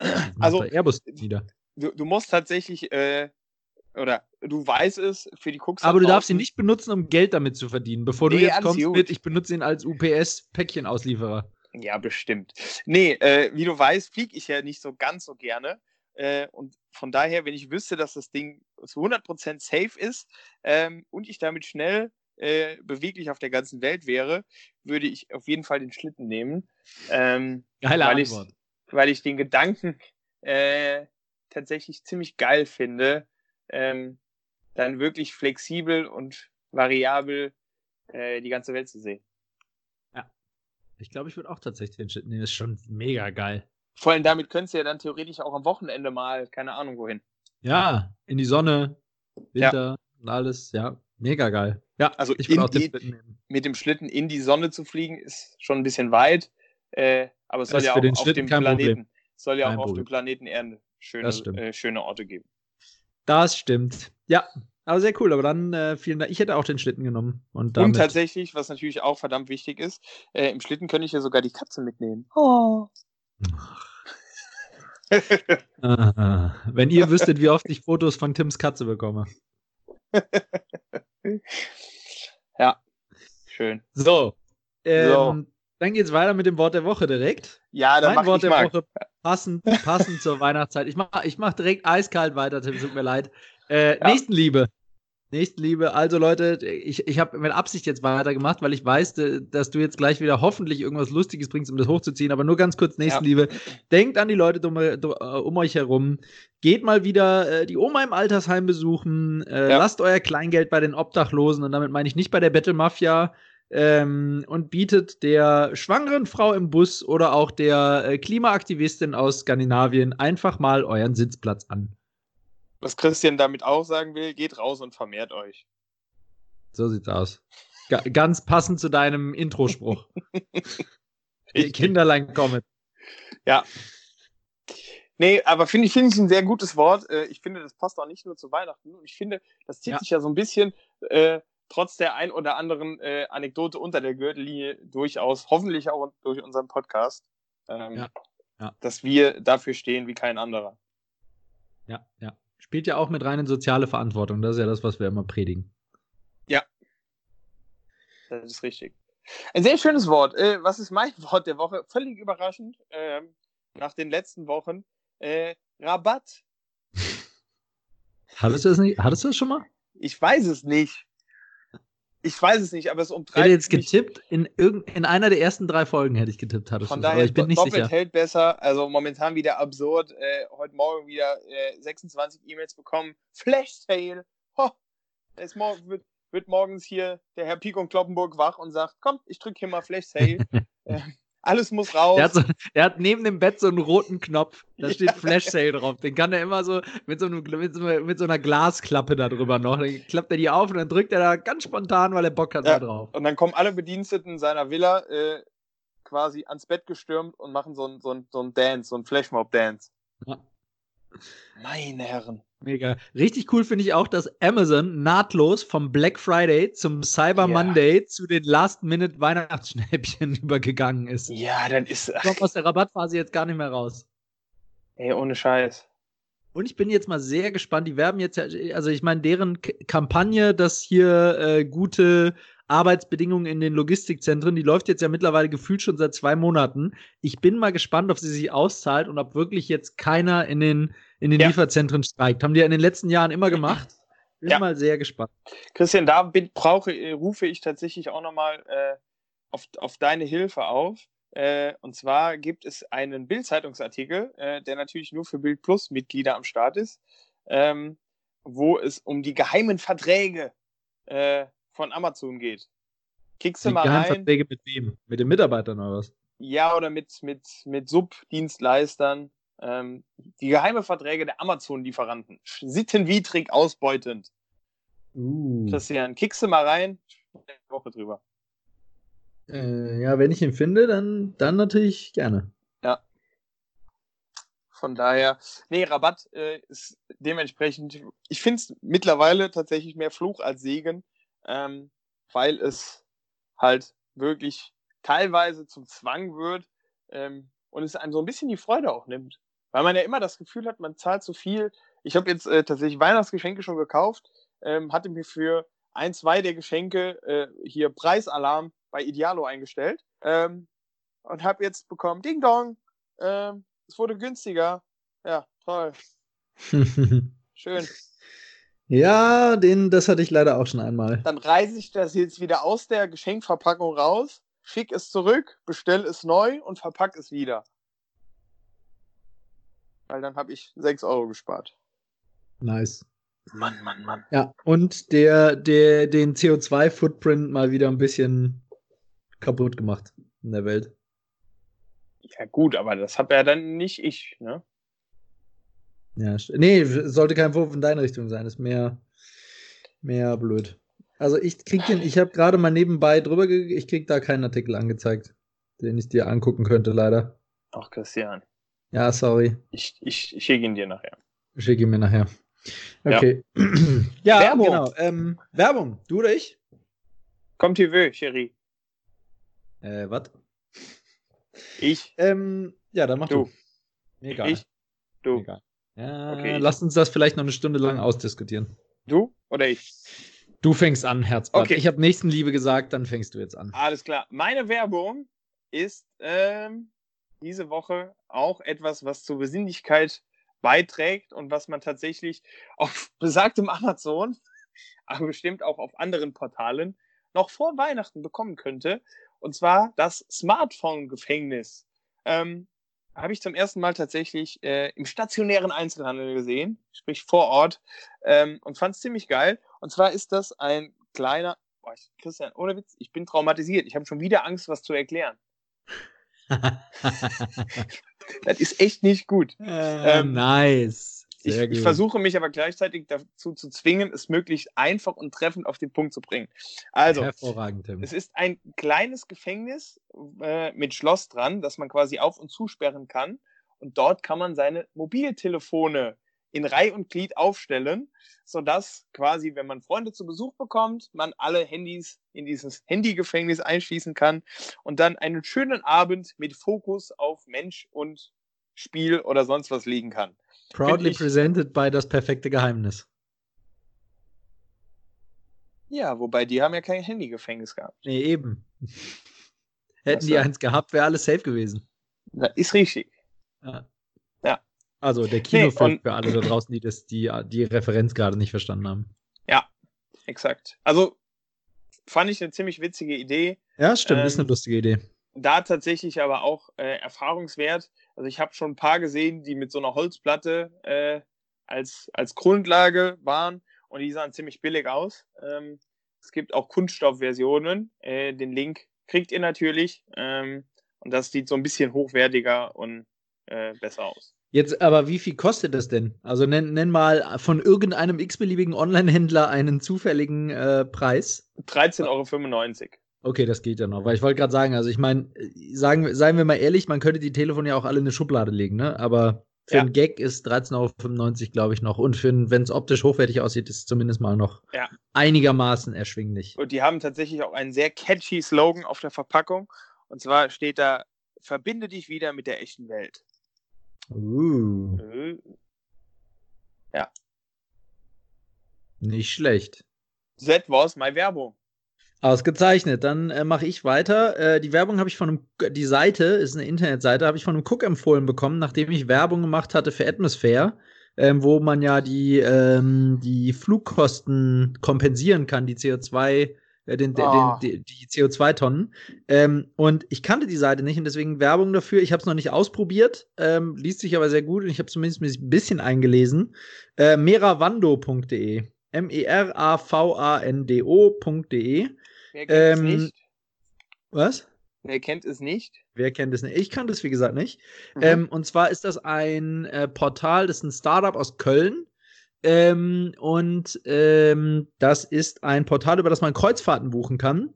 S1: Ja. Also Airbus wieder. Du, du musst tatsächlich äh, oder du weißt es für die Cooks.
S2: Aber du darfst ihn nicht benutzen, um Geld damit zu verdienen. Bevor nee, du jetzt kommst mit, ich benutze ihn als UPS-Päckchenauslieferer.
S1: Ja, bestimmt. Nee, äh, wie du weißt, fliege ich ja nicht so ganz so gerne. Äh, und von daher, wenn ich wüsste, dass das Ding zu 100% safe ist ähm, und ich damit schnell äh, beweglich auf der ganzen Welt wäre, würde ich auf jeden Fall den Schlitten nehmen. Ähm,
S2: Geile
S1: weil
S2: Antwort.
S1: Ich, weil ich den Gedanken äh, tatsächlich ziemlich geil finde, ähm, dann wirklich flexibel und variabel äh, die ganze Welt zu sehen.
S2: Ja. Ich glaube, ich würde auch tatsächlich den Shit nehmen. Das ist schon mega geil.
S1: Vor allem damit könntest du ja dann theoretisch auch am Wochenende mal, keine Ahnung wohin.
S2: Ja, in die Sonne, Winter ja. und alles. Ja, mega geil. Ja,
S1: also ich würde auch den Schlitten nehmen. Mit dem Schlitten in die Sonne zu fliegen, ist schon ein bisschen weit. Äh, aber es soll ja auch auf dem Planeten, soll ja auch auf dem Planeten Erde schöne, äh, schöne Orte geben.
S2: Das stimmt. Ja, aber sehr cool. Aber dann äh, vielen Dank. Ich hätte auch den Schlitten genommen. Und,
S1: und tatsächlich, was natürlich auch verdammt wichtig ist, äh, im Schlitten könnte ich ja sogar die Katze mitnehmen.
S2: Oh. Wenn ihr wüsstet, wie oft ich Fotos von Tims Katze bekomme.
S1: ja, schön.
S2: So, ähm, so. Dann geht's weiter mit dem Wort der Woche direkt.
S1: Ja, dann
S2: mein Wort der
S1: mal.
S2: Woche passend, passend zur Weihnachtszeit. Ich mach, ich mach direkt eiskalt weiter, Tim, tut mir leid. Äh, ja. Nächstenliebe. Nächstenliebe. Also Leute, ich, ich habe mit Absicht jetzt weitergemacht, weil ich weiß, dass du jetzt gleich wieder hoffentlich irgendwas Lustiges bringst, um das hochzuziehen. Aber nur ganz kurz, Nächstenliebe. Ja. Denkt an die Leute um, um, euch herum. Geht mal wieder äh, die Oma im Altersheim besuchen. Äh, ja. Lasst euer Kleingeld bei den Obdachlosen. Und damit meine ich nicht bei der Battle Mafia. Ähm, und bietet der schwangeren Frau im Bus oder auch der äh, Klimaaktivistin aus Skandinavien einfach mal euren Sitzplatz an.
S1: Was Christian damit auch sagen will, geht raus und vermehrt euch.
S2: So sieht's aus. G ganz passend zu deinem Introspruch. Kinderlein kommen.
S1: Ja. Nee, aber finde ich, find ich ein sehr gutes Wort. Äh, ich finde, das passt auch nicht nur zu Weihnachten. Ich finde, das zieht ja. sich ja so ein bisschen, äh, trotz der ein oder anderen äh, Anekdote unter der Gürtellinie durchaus, hoffentlich auch durch unseren Podcast, ähm, ja. Ja. dass wir dafür stehen wie kein anderer.
S2: Ja, ja. Spielt ja auch mit rein in soziale Verantwortung. Das ist ja das, was wir immer predigen.
S1: Ja. Das ist richtig. Ein sehr schönes Wort. Äh, was ist mein Wort der Woche? Völlig überraschend. Ähm, nach den letzten Wochen. Äh, Rabatt.
S2: Hattest du das nicht? Hattest du das schon mal?
S1: Ich weiß es nicht. Ich weiß es nicht, aber es umtreibt.
S2: Ich hätte jetzt getippt, in, in einer der ersten drei Folgen hätte ich getippt, hattest
S1: Von daher, ich bin nicht sicher. hält besser. Also momentan wieder absurd. Äh, heute Morgen wieder äh, 26 E-Mails bekommen. Flash Sale. Ho, es wird, wird morgens hier der Herr Pik und Kloppenburg wach und sagt: Komm, ich drücke hier mal Flash Sale. äh, alles muss raus.
S2: Der hat, so, der hat, neben dem Bett so einen roten Knopf. Da steht ja. Flash Sale drauf. Den kann er immer so mit so, einem, mit so, mit so einer Glasklappe da drüber noch. Dann klappt er die auf und dann drückt er da ganz spontan, weil er Bock hat, ja. da drauf.
S1: Und dann kommen alle Bediensteten seiner Villa äh, quasi ans Bett gestürmt und machen so ein, so ein, so ein Dance, so ein Flashmob-Dance. Ja. Meine Herren.
S2: Mega. Richtig cool finde ich auch, dass Amazon nahtlos vom Black Friday zum Cyber ja. Monday zu den Last-Minute-Weihnachtsschnäppchen übergegangen ist.
S1: Ja, dann ist.
S2: Kommt aus der Rabattphase jetzt gar nicht mehr raus.
S1: Ey, ohne Scheiß.
S2: Und ich bin jetzt mal sehr gespannt. Die werben jetzt ja, also ich meine, deren Kampagne, dass hier äh, gute Arbeitsbedingungen in den Logistikzentren, die läuft jetzt ja mittlerweile gefühlt schon seit zwei Monaten. Ich bin mal gespannt, ob sie sich auszahlt und ob wirklich jetzt keiner in den in den ja. Lieferzentren streikt. Haben die ja in den letzten Jahren immer gemacht. Bin ja. mal sehr gespannt.
S1: Christian, da bin, brauche, äh, rufe ich tatsächlich auch nochmal äh, auf, auf deine Hilfe auf. Äh, und zwar gibt es einen Bild-Zeitungsartikel, äh, der natürlich nur für Bild Plus Mitglieder am Start ist, ähm, wo es um die geheimen Verträge äh, von Amazon geht.
S2: Kickst du mal rein. Verträge mit wem? Mit den Mitarbeitern oder was?
S1: Ja, oder mit, mit, mit Subdienstleistern ähm, die geheime Verträge der Amazon-Lieferanten. Sittenwidrig ausbeutend. Uh. Christian, kickst du mal rein? Eine Woche drüber.
S2: Äh, ja, wenn ich ihn finde, dann, dann natürlich gerne.
S1: Ja. Von daher, nee, Rabatt äh, ist dementsprechend, ich finde es mittlerweile tatsächlich mehr Fluch als Segen, ähm, weil es halt wirklich teilweise zum Zwang wird ähm, und es einem so ein bisschen die Freude auch nimmt. Weil man ja immer das Gefühl hat, man zahlt zu viel. Ich habe jetzt äh, tatsächlich Weihnachtsgeschenke schon gekauft, ähm, hatte mir für ein, zwei der Geschenke äh, hier Preisalarm bei Idealo eingestellt ähm, und habe jetzt bekommen, Ding Dong, ähm, es wurde günstiger. Ja, toll. Schön.
S2: Ja, den, das hatte ich leider auch schon einmal.
S1: Dann reiße ich das jetzt wieder aus der Geschenkverpackung raus, schick es zurück, bestell es neu und verpack es wieder weil dann habe ich 6 Euro gespart.
S2: Nice.
S1: Mann, Mann, Mann.
S2: Ja, und der, der, den CO2-Footprint mal wieder ein bisschen kaputt gemacht in der Welt.
S1: Ja, gut, aber das habe ja dann nicht ich, ne?
S2: Ja, nee, sollte kein Wurf in deine Richtung sein, ist mehr, mehr blöd. Also ich krieg den, ich habe gerade mal nebenbei drüber, ich krieg da keinen Artikel angezeigt, den ich dir angucken könnte, leider.
S1: Ach, Christian.
S2: Ja, sorry.
S1: Ich, ich, ich schicke ihn dir nachher.
S2: Schicke ihn mir nachher. Okay. Ja, ja Werbung. genau. Ähm, Werbung. Du oder ich?
S1: Kommt tu veux, Chérie.
S2: Äh, was?
S1: Ich.
S2: Ähm, ja, dann mach du. du.
S1: Egal. Ich. Du.
S2: egal. Ja, okay, lass uns das vielleicht noch eine Stunde lang ausdiskutieren.
S1: Du oder ich?
S2: Du fängst an, Herzblatt. Okay. Ich habe Nächstenliebe gesagt, dann fängst du jetzt an.
S1: Alles klar. Meine Werbung ist ähm, diese Woche auch etwas, was zur Besinnlichkeit beiträgt und was man tatsächlich auf besagtem Amazon aber bestimmt auch auf anderen Portalen noch vor Weihnachten bekommen könnte. Und zwar das Smartphone-Gefängnis. Ähm, habe ich zum ersten Mal tatsächlich äh, im stationären Einzelhandel gesehen, sprich vor Ort, ähm, und fand es ziemlich geil. Und zwar ist das ein kleiner, boah, Christian, ohne Witz, ich bin traumatisiert. Ich habe schon wieder Angst, was zu erklären. das ist echt nicht gut.
S2: Äh, ähm, nice.
S1: Ich, ich, versuche mich aber gleichzeitig dazu zu zwingen, es möglichst einfach und treffend auf den Punkt zu bringen. Also,
S2: Hervorragend, Tim.
S1: es ist ein kleines Gefängnis äh, mit Schloss dran, das man quasi auf- und zusperren kann. Und dort kann man seine Mobiltelefone in Reih und Glied aufstellen, sodass quasi, wenn man Freunde zu Besuch bekommt, man alle Handys in dieses Handygefängnis einschließen kann und dann einen schönen Abend mit Fokus auf Mensch und Spiel oder sonst was legen kann.
S2: Proudly presented by das perfekte Geheimnis.
S1: Ja, wobei die haben ja kein Handygefängnis gehabt.
S2: Nee, eben. Hätten die eins gehabt, wäre alles safe gewesen.
S1: Das ist richtig.
S2: Ja.
S1: ja.
S2: Also der Kinofilm nee, für alle da draußen, die das, die, die Referenz gerade nicht verstanden haben.
S1: Ja, exakt. Also fand ich eine ziemlich witzige Idee.
S2: Ja, stimmt, ähm, ist eine ähm, lustige Idee.
S1: Da tatsächlich aber auch äh, erfahrungswert. Also ich habe schon ein paar gesehen, die mit so einer Holzplatte äh, als, als Grundlage waren und die sahen ziemlich billig aus. Ähm, es gibt auch Kunststoffversionen. Äh, den Link kriegt ihr natürlich. Ähm, und das sieht so ein bisschen hochwertiger und äh, besser aus.
S2: Jetzt aber, wie viel kostet das denn? Also nenn, nenn mal von irgendeinem x-beliebigen Online-Händler einen zufälligen äh, Preis.
S1: 13,95 Euro.
S2: Okay, das geht ja noch. Weil ich wollte gerade sagen, also ich meine, sagen, seien wir mal ehrlich, man könnte die Telefone ja auch alle in eine Schublade legen, ne? Aber für ja. einen Gag ist 13,95 Euro, glaube ich, noch. Und wenn es optisch hochwertig aussieht, ist es zumindest mal noch
S1: ja.
S2: einigermaßen erschwinglich.
S1: Und die haben tatsächlich auch einen sehr catchy Slogan auf der Verpackung. Und zwar steht da: Verbinde dich wieder mit der echten Welt.
S2: Uh.
S1: uh. Ja.
S2: Nicht schlecht.
S1: That was my Werbung.
S2: Ausgezeichnet. Dann äh, mache ich weiter. Äh, die Werbung habe ich von einem, die Seite ist eine Internetseite, habe ich von einem Cook empfohlen bekommen, nachdem ich Werbung gemacht hatte für Atmosphere, ähm, wo man ja die, ähm, die Flugkosten kompensieren kann, die CO2, äh, den, oh. den, die, die CO2-Tonnen. Ähm, und ich kannte die Seite nicht und deswegen Werbung dafür. Ich habe es noch nicht ausprobiert, ähm, liest sich aber sehr gut und ich habe zumindest ein bisschen eingelesen. Äh, meravando.de. M-E-R-A-V-A-N-D-O.de.
S1: Wer kennt ähm, es nicht?
S2: Was?
S1: Wer kennt es nicht?
S2: Wer kennt es nicht? Ich kannte es, wie gesagt, nicht. Mhm. Ähm, und zwar ist das ein äh, Portal, das ist ein Startup aus Köln. Ähm, und ähm, das ist ein Portal, über das man Kreuzfahrten buchen kann.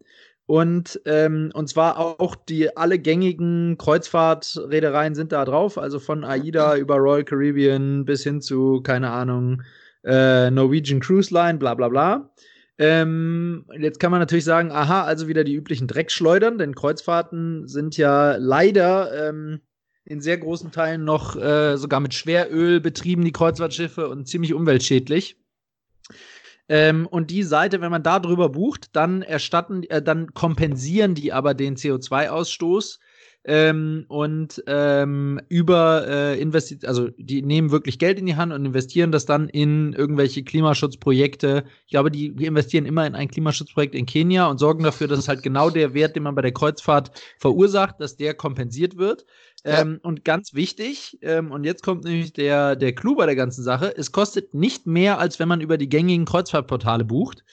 S2: Und, ähm, und zwar auch die alle gängigen Kreuzfahrtreedereien sind da drauf, also von AIDA über Royal Caribbean bis hin zu, keine Ahnung, äh, Norwegian Cruise Line, bla bla bla. Ähm, jetzt kann man natürlich sagen, aha, also wieder die üblichen Dreckschleudern, denn Kreuzfahrten sind ja leider ähm, in sehr großen Teilen noch äh, sogar mit Schweröl betrieben, die Kreuzfahrtschiffe, und ziemlich umweltschädlich. Ähm, und die Seite, wenn man da drüber bucht, dann erstatten, äh, dann kompensieren die aber den CO2-Ausstoß ähm, und ähm, über äh, investiert, also die nehmen wirklich Geld in die Hand und investieren das dann in irgendwelche Klimaschutzprojekte. Ich glaube, die, investieren immer in ein Klimaschutzprojekt in Kenia und sorgen dafür, dass halt genau der Wert, den man bei der Kreuzfahrt verursacht, dass der kompensiert wird. Ja. Ähm, und ganz wichtig, ähm, und jetzt kommt nämlich der, der Clou bei der ganzen Sache, es kostet nicht mehr, als wenn man über die gängigen Kreuzfahrtportale bucht.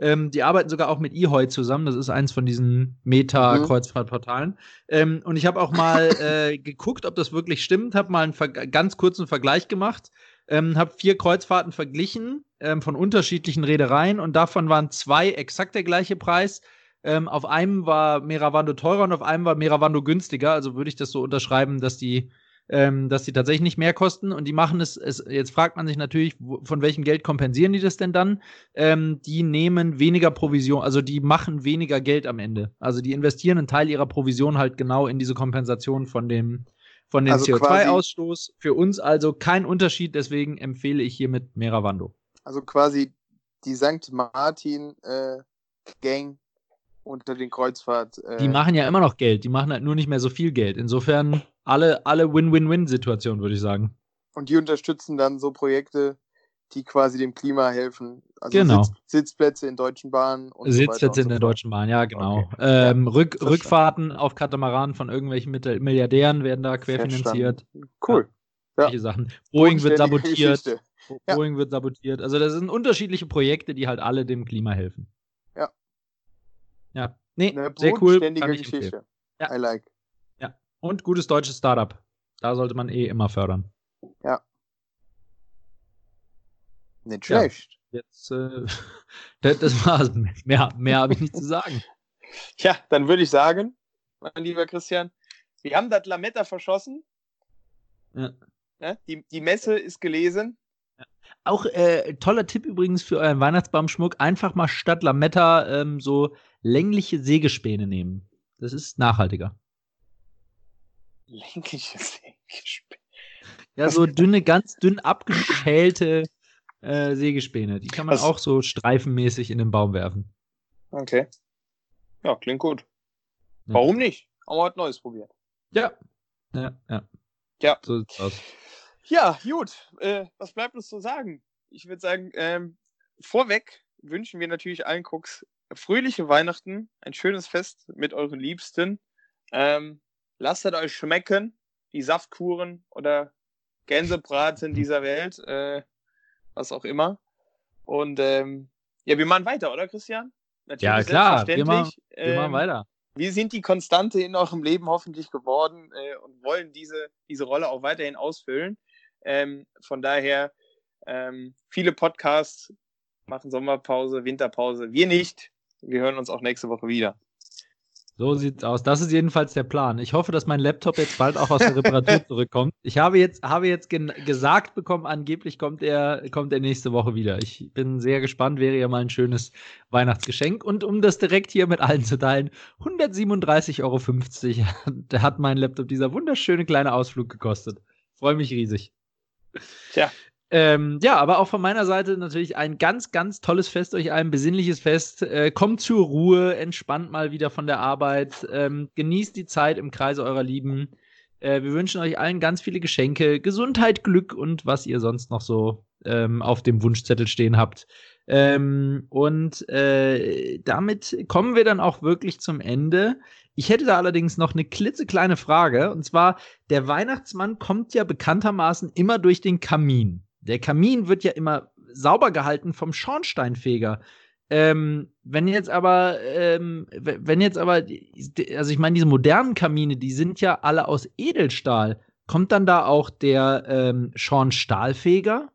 S2: Ähm, die arbeiten sogar auch mit eHoy zusammen. Das ist eins von diesen Meta-Kreuzfahrtportalen. Mhm. Ähm, und ich habe auch mal äh, geguckt, ob das wirklich stimmt. Habe mal einen Ver ganz kurzen Vergleich gemacht. Ähm, habe vier Kreuzfahrten verglichen ähm, von unterschiedlichen Reedereien und davon waren zwei exakt der gleiche Preis. Ähm, auf einem war Meravando teurer und auf einem war Meravando günstiger. Also würde ich das so unterschreiben, dass die ähm, dass die tatsächlich nicht mehr kosten und die machen es, es jetzt fragt man sich natürlich, wo, von welchem Geld kompensieren die das denn dann? Ähm, die nehmen weniger Provision, also die machen weniger Geld am Ende. Also die investieren einen Teil ihrer Provision halt genau in diese Kompensation von dem, von dem also CO2-Ausstoß. Für uns also kein Unterschied, deswegen empfehle ich hiermit Meravando.
S1: Also quasi die St. Martin äh, Gang unter den Kreuzfahrt.
S2: Äh die machen ja immer noch Geld, die machen halt nur nicht mehr so viel Geld. Insofern alle, alle Win-Win-Win-Situationen, würde ich sagen.
S1: Und die unterstützen dann so Projekte die quasi dem Klima helfen.
S2: Also genau. Sitz,
S1: Sitzplätze in deutschen Bahnen
S2: und Sitzplätze so in der deutschen Bahn, ja, genau. Okay. Ähm, ja, Rück, Rückfahrten auf Katamaranen von irgendwelchen Milliardären werden da querfinanziert.
S1: Cool.
S2: Ja. Solche Sachen. Boeing wird sabotiert. Boeing wird sabotiert. Also das sind unterschiedliche Projekte, die halt alle dem Klima helfen.
S1: Ja.
S2: Ja. Nee, sehr cool.
S1: Geschichte. Ja. I like.
S2: Und gutes deutsches Startup. Da sollte man eh immer fördern.
S1: Ja. Nicht schlecht.
S2: Ja, jetzt, äh, das, das war's. Mehr, mehr habe ich nicht zu sagen.
S1: Ja, dann würde ich sagen, mein lieber Christian, wir haben das Lametta verschossen. Ja. ja die, die Messe ist gelesen.
S2: Ja. Auch äh, toller Tipp übrigens für euren Weihnachtsbaumschmuck: einfach mal statt Lametta ähm, so längliche Sägespäne nehmen. Das ist nachhaltiger.
S1: Längliche Sägespäne?
S2: Ja, so dünne, ganz dünn abgeschälte äh, Sägespäne. Die kann man Was? auch so streifenmäßig in den Baum werfen.
S1: Okay. Ja, klingt gut. Ja. Warum nicht? Wir was Neues probiert.
S2: Ja. Ja, ja.
S1: Ja. So sieht's aus. Ja, gut. Äh, was bleibt uns zu sagen? Ich würde sagen, ähm, vorweg wünschen wir natürlich allen Cooks fröhliche Weihnachten, ein schönes Fest mit euren Liebsten. Ähm, lasst es euch schmecken, die Saftkuren oder Gänsebraten dieser Welt. Äh, was auch immer. Und ähm, ja, wir machen weiter, oder Christian?
S2: Natürlich ja, klar, wir machen, wir machen ähm, weiter.
S1: Wir sind die Konstante in eurem Leben hoffentlich geworden äh, und wollen diese, diese Rolle auch weiterhin ausfüllen. Ähm, von daher, ähm, viele Podcasts machen Sommerpause, Winterpause. Wir nicht. Wir hören uns auch nächste Woche wieder.
S2: So sieht's aus. Das ist jedenfalls der Plan. Ich hoffe, dass mein Laptop jetzt bald auch aus der Reparatur zurückkommt. Ich habe jetzt, habe jetzt gesagt bekommen, angeblich kommt er, kommt er nächste Woche wieder. Ich bin sehr gespannt, wäre ja mal ein schönes Weihnachtsgeschenk. Und um das direkt hier mit allen zu teilen, 137,50 Euro hat mein Laptop dieser wunderschöne kleine Ausflug gekostet. Freue mich riesig.
S1: Tja,
S2: ähm, ja, aber auch von meiner Seite natürlich ein ganz, ganz tolles Fest, euch ein besinnliches Fest. Äh, kommt zur Ruhe, entspannt mal wieder von der Arbeit, ähm, genießt die Zeit im Kreise eurer Lieben. Äh, wir wünschen euch allen ganz viele Geschenke, Gesundheit, Glück und was ihr sonst noch so ähm, auf dem Wunschzettel stehen habt. Ähm, und äh, damit kommen wir dann auch wirklich zum Ende. Ich hätte da allerdings noch eine klitzekleine Frage. Und zwar, der Weihnachtsmann kommt ja bekanntermaßen immer durch den Kamin. Der Kamin wird ja immer sauber gehalten vom Schornsteinfeger. Ähm, wenn jetzt aber, ähm, wenn jetzt aber, also ich meine, diese modernen Kamine, die sind ja alle aus Edelstahl. Kommt dann da auch der ähm, Schornstahlfeger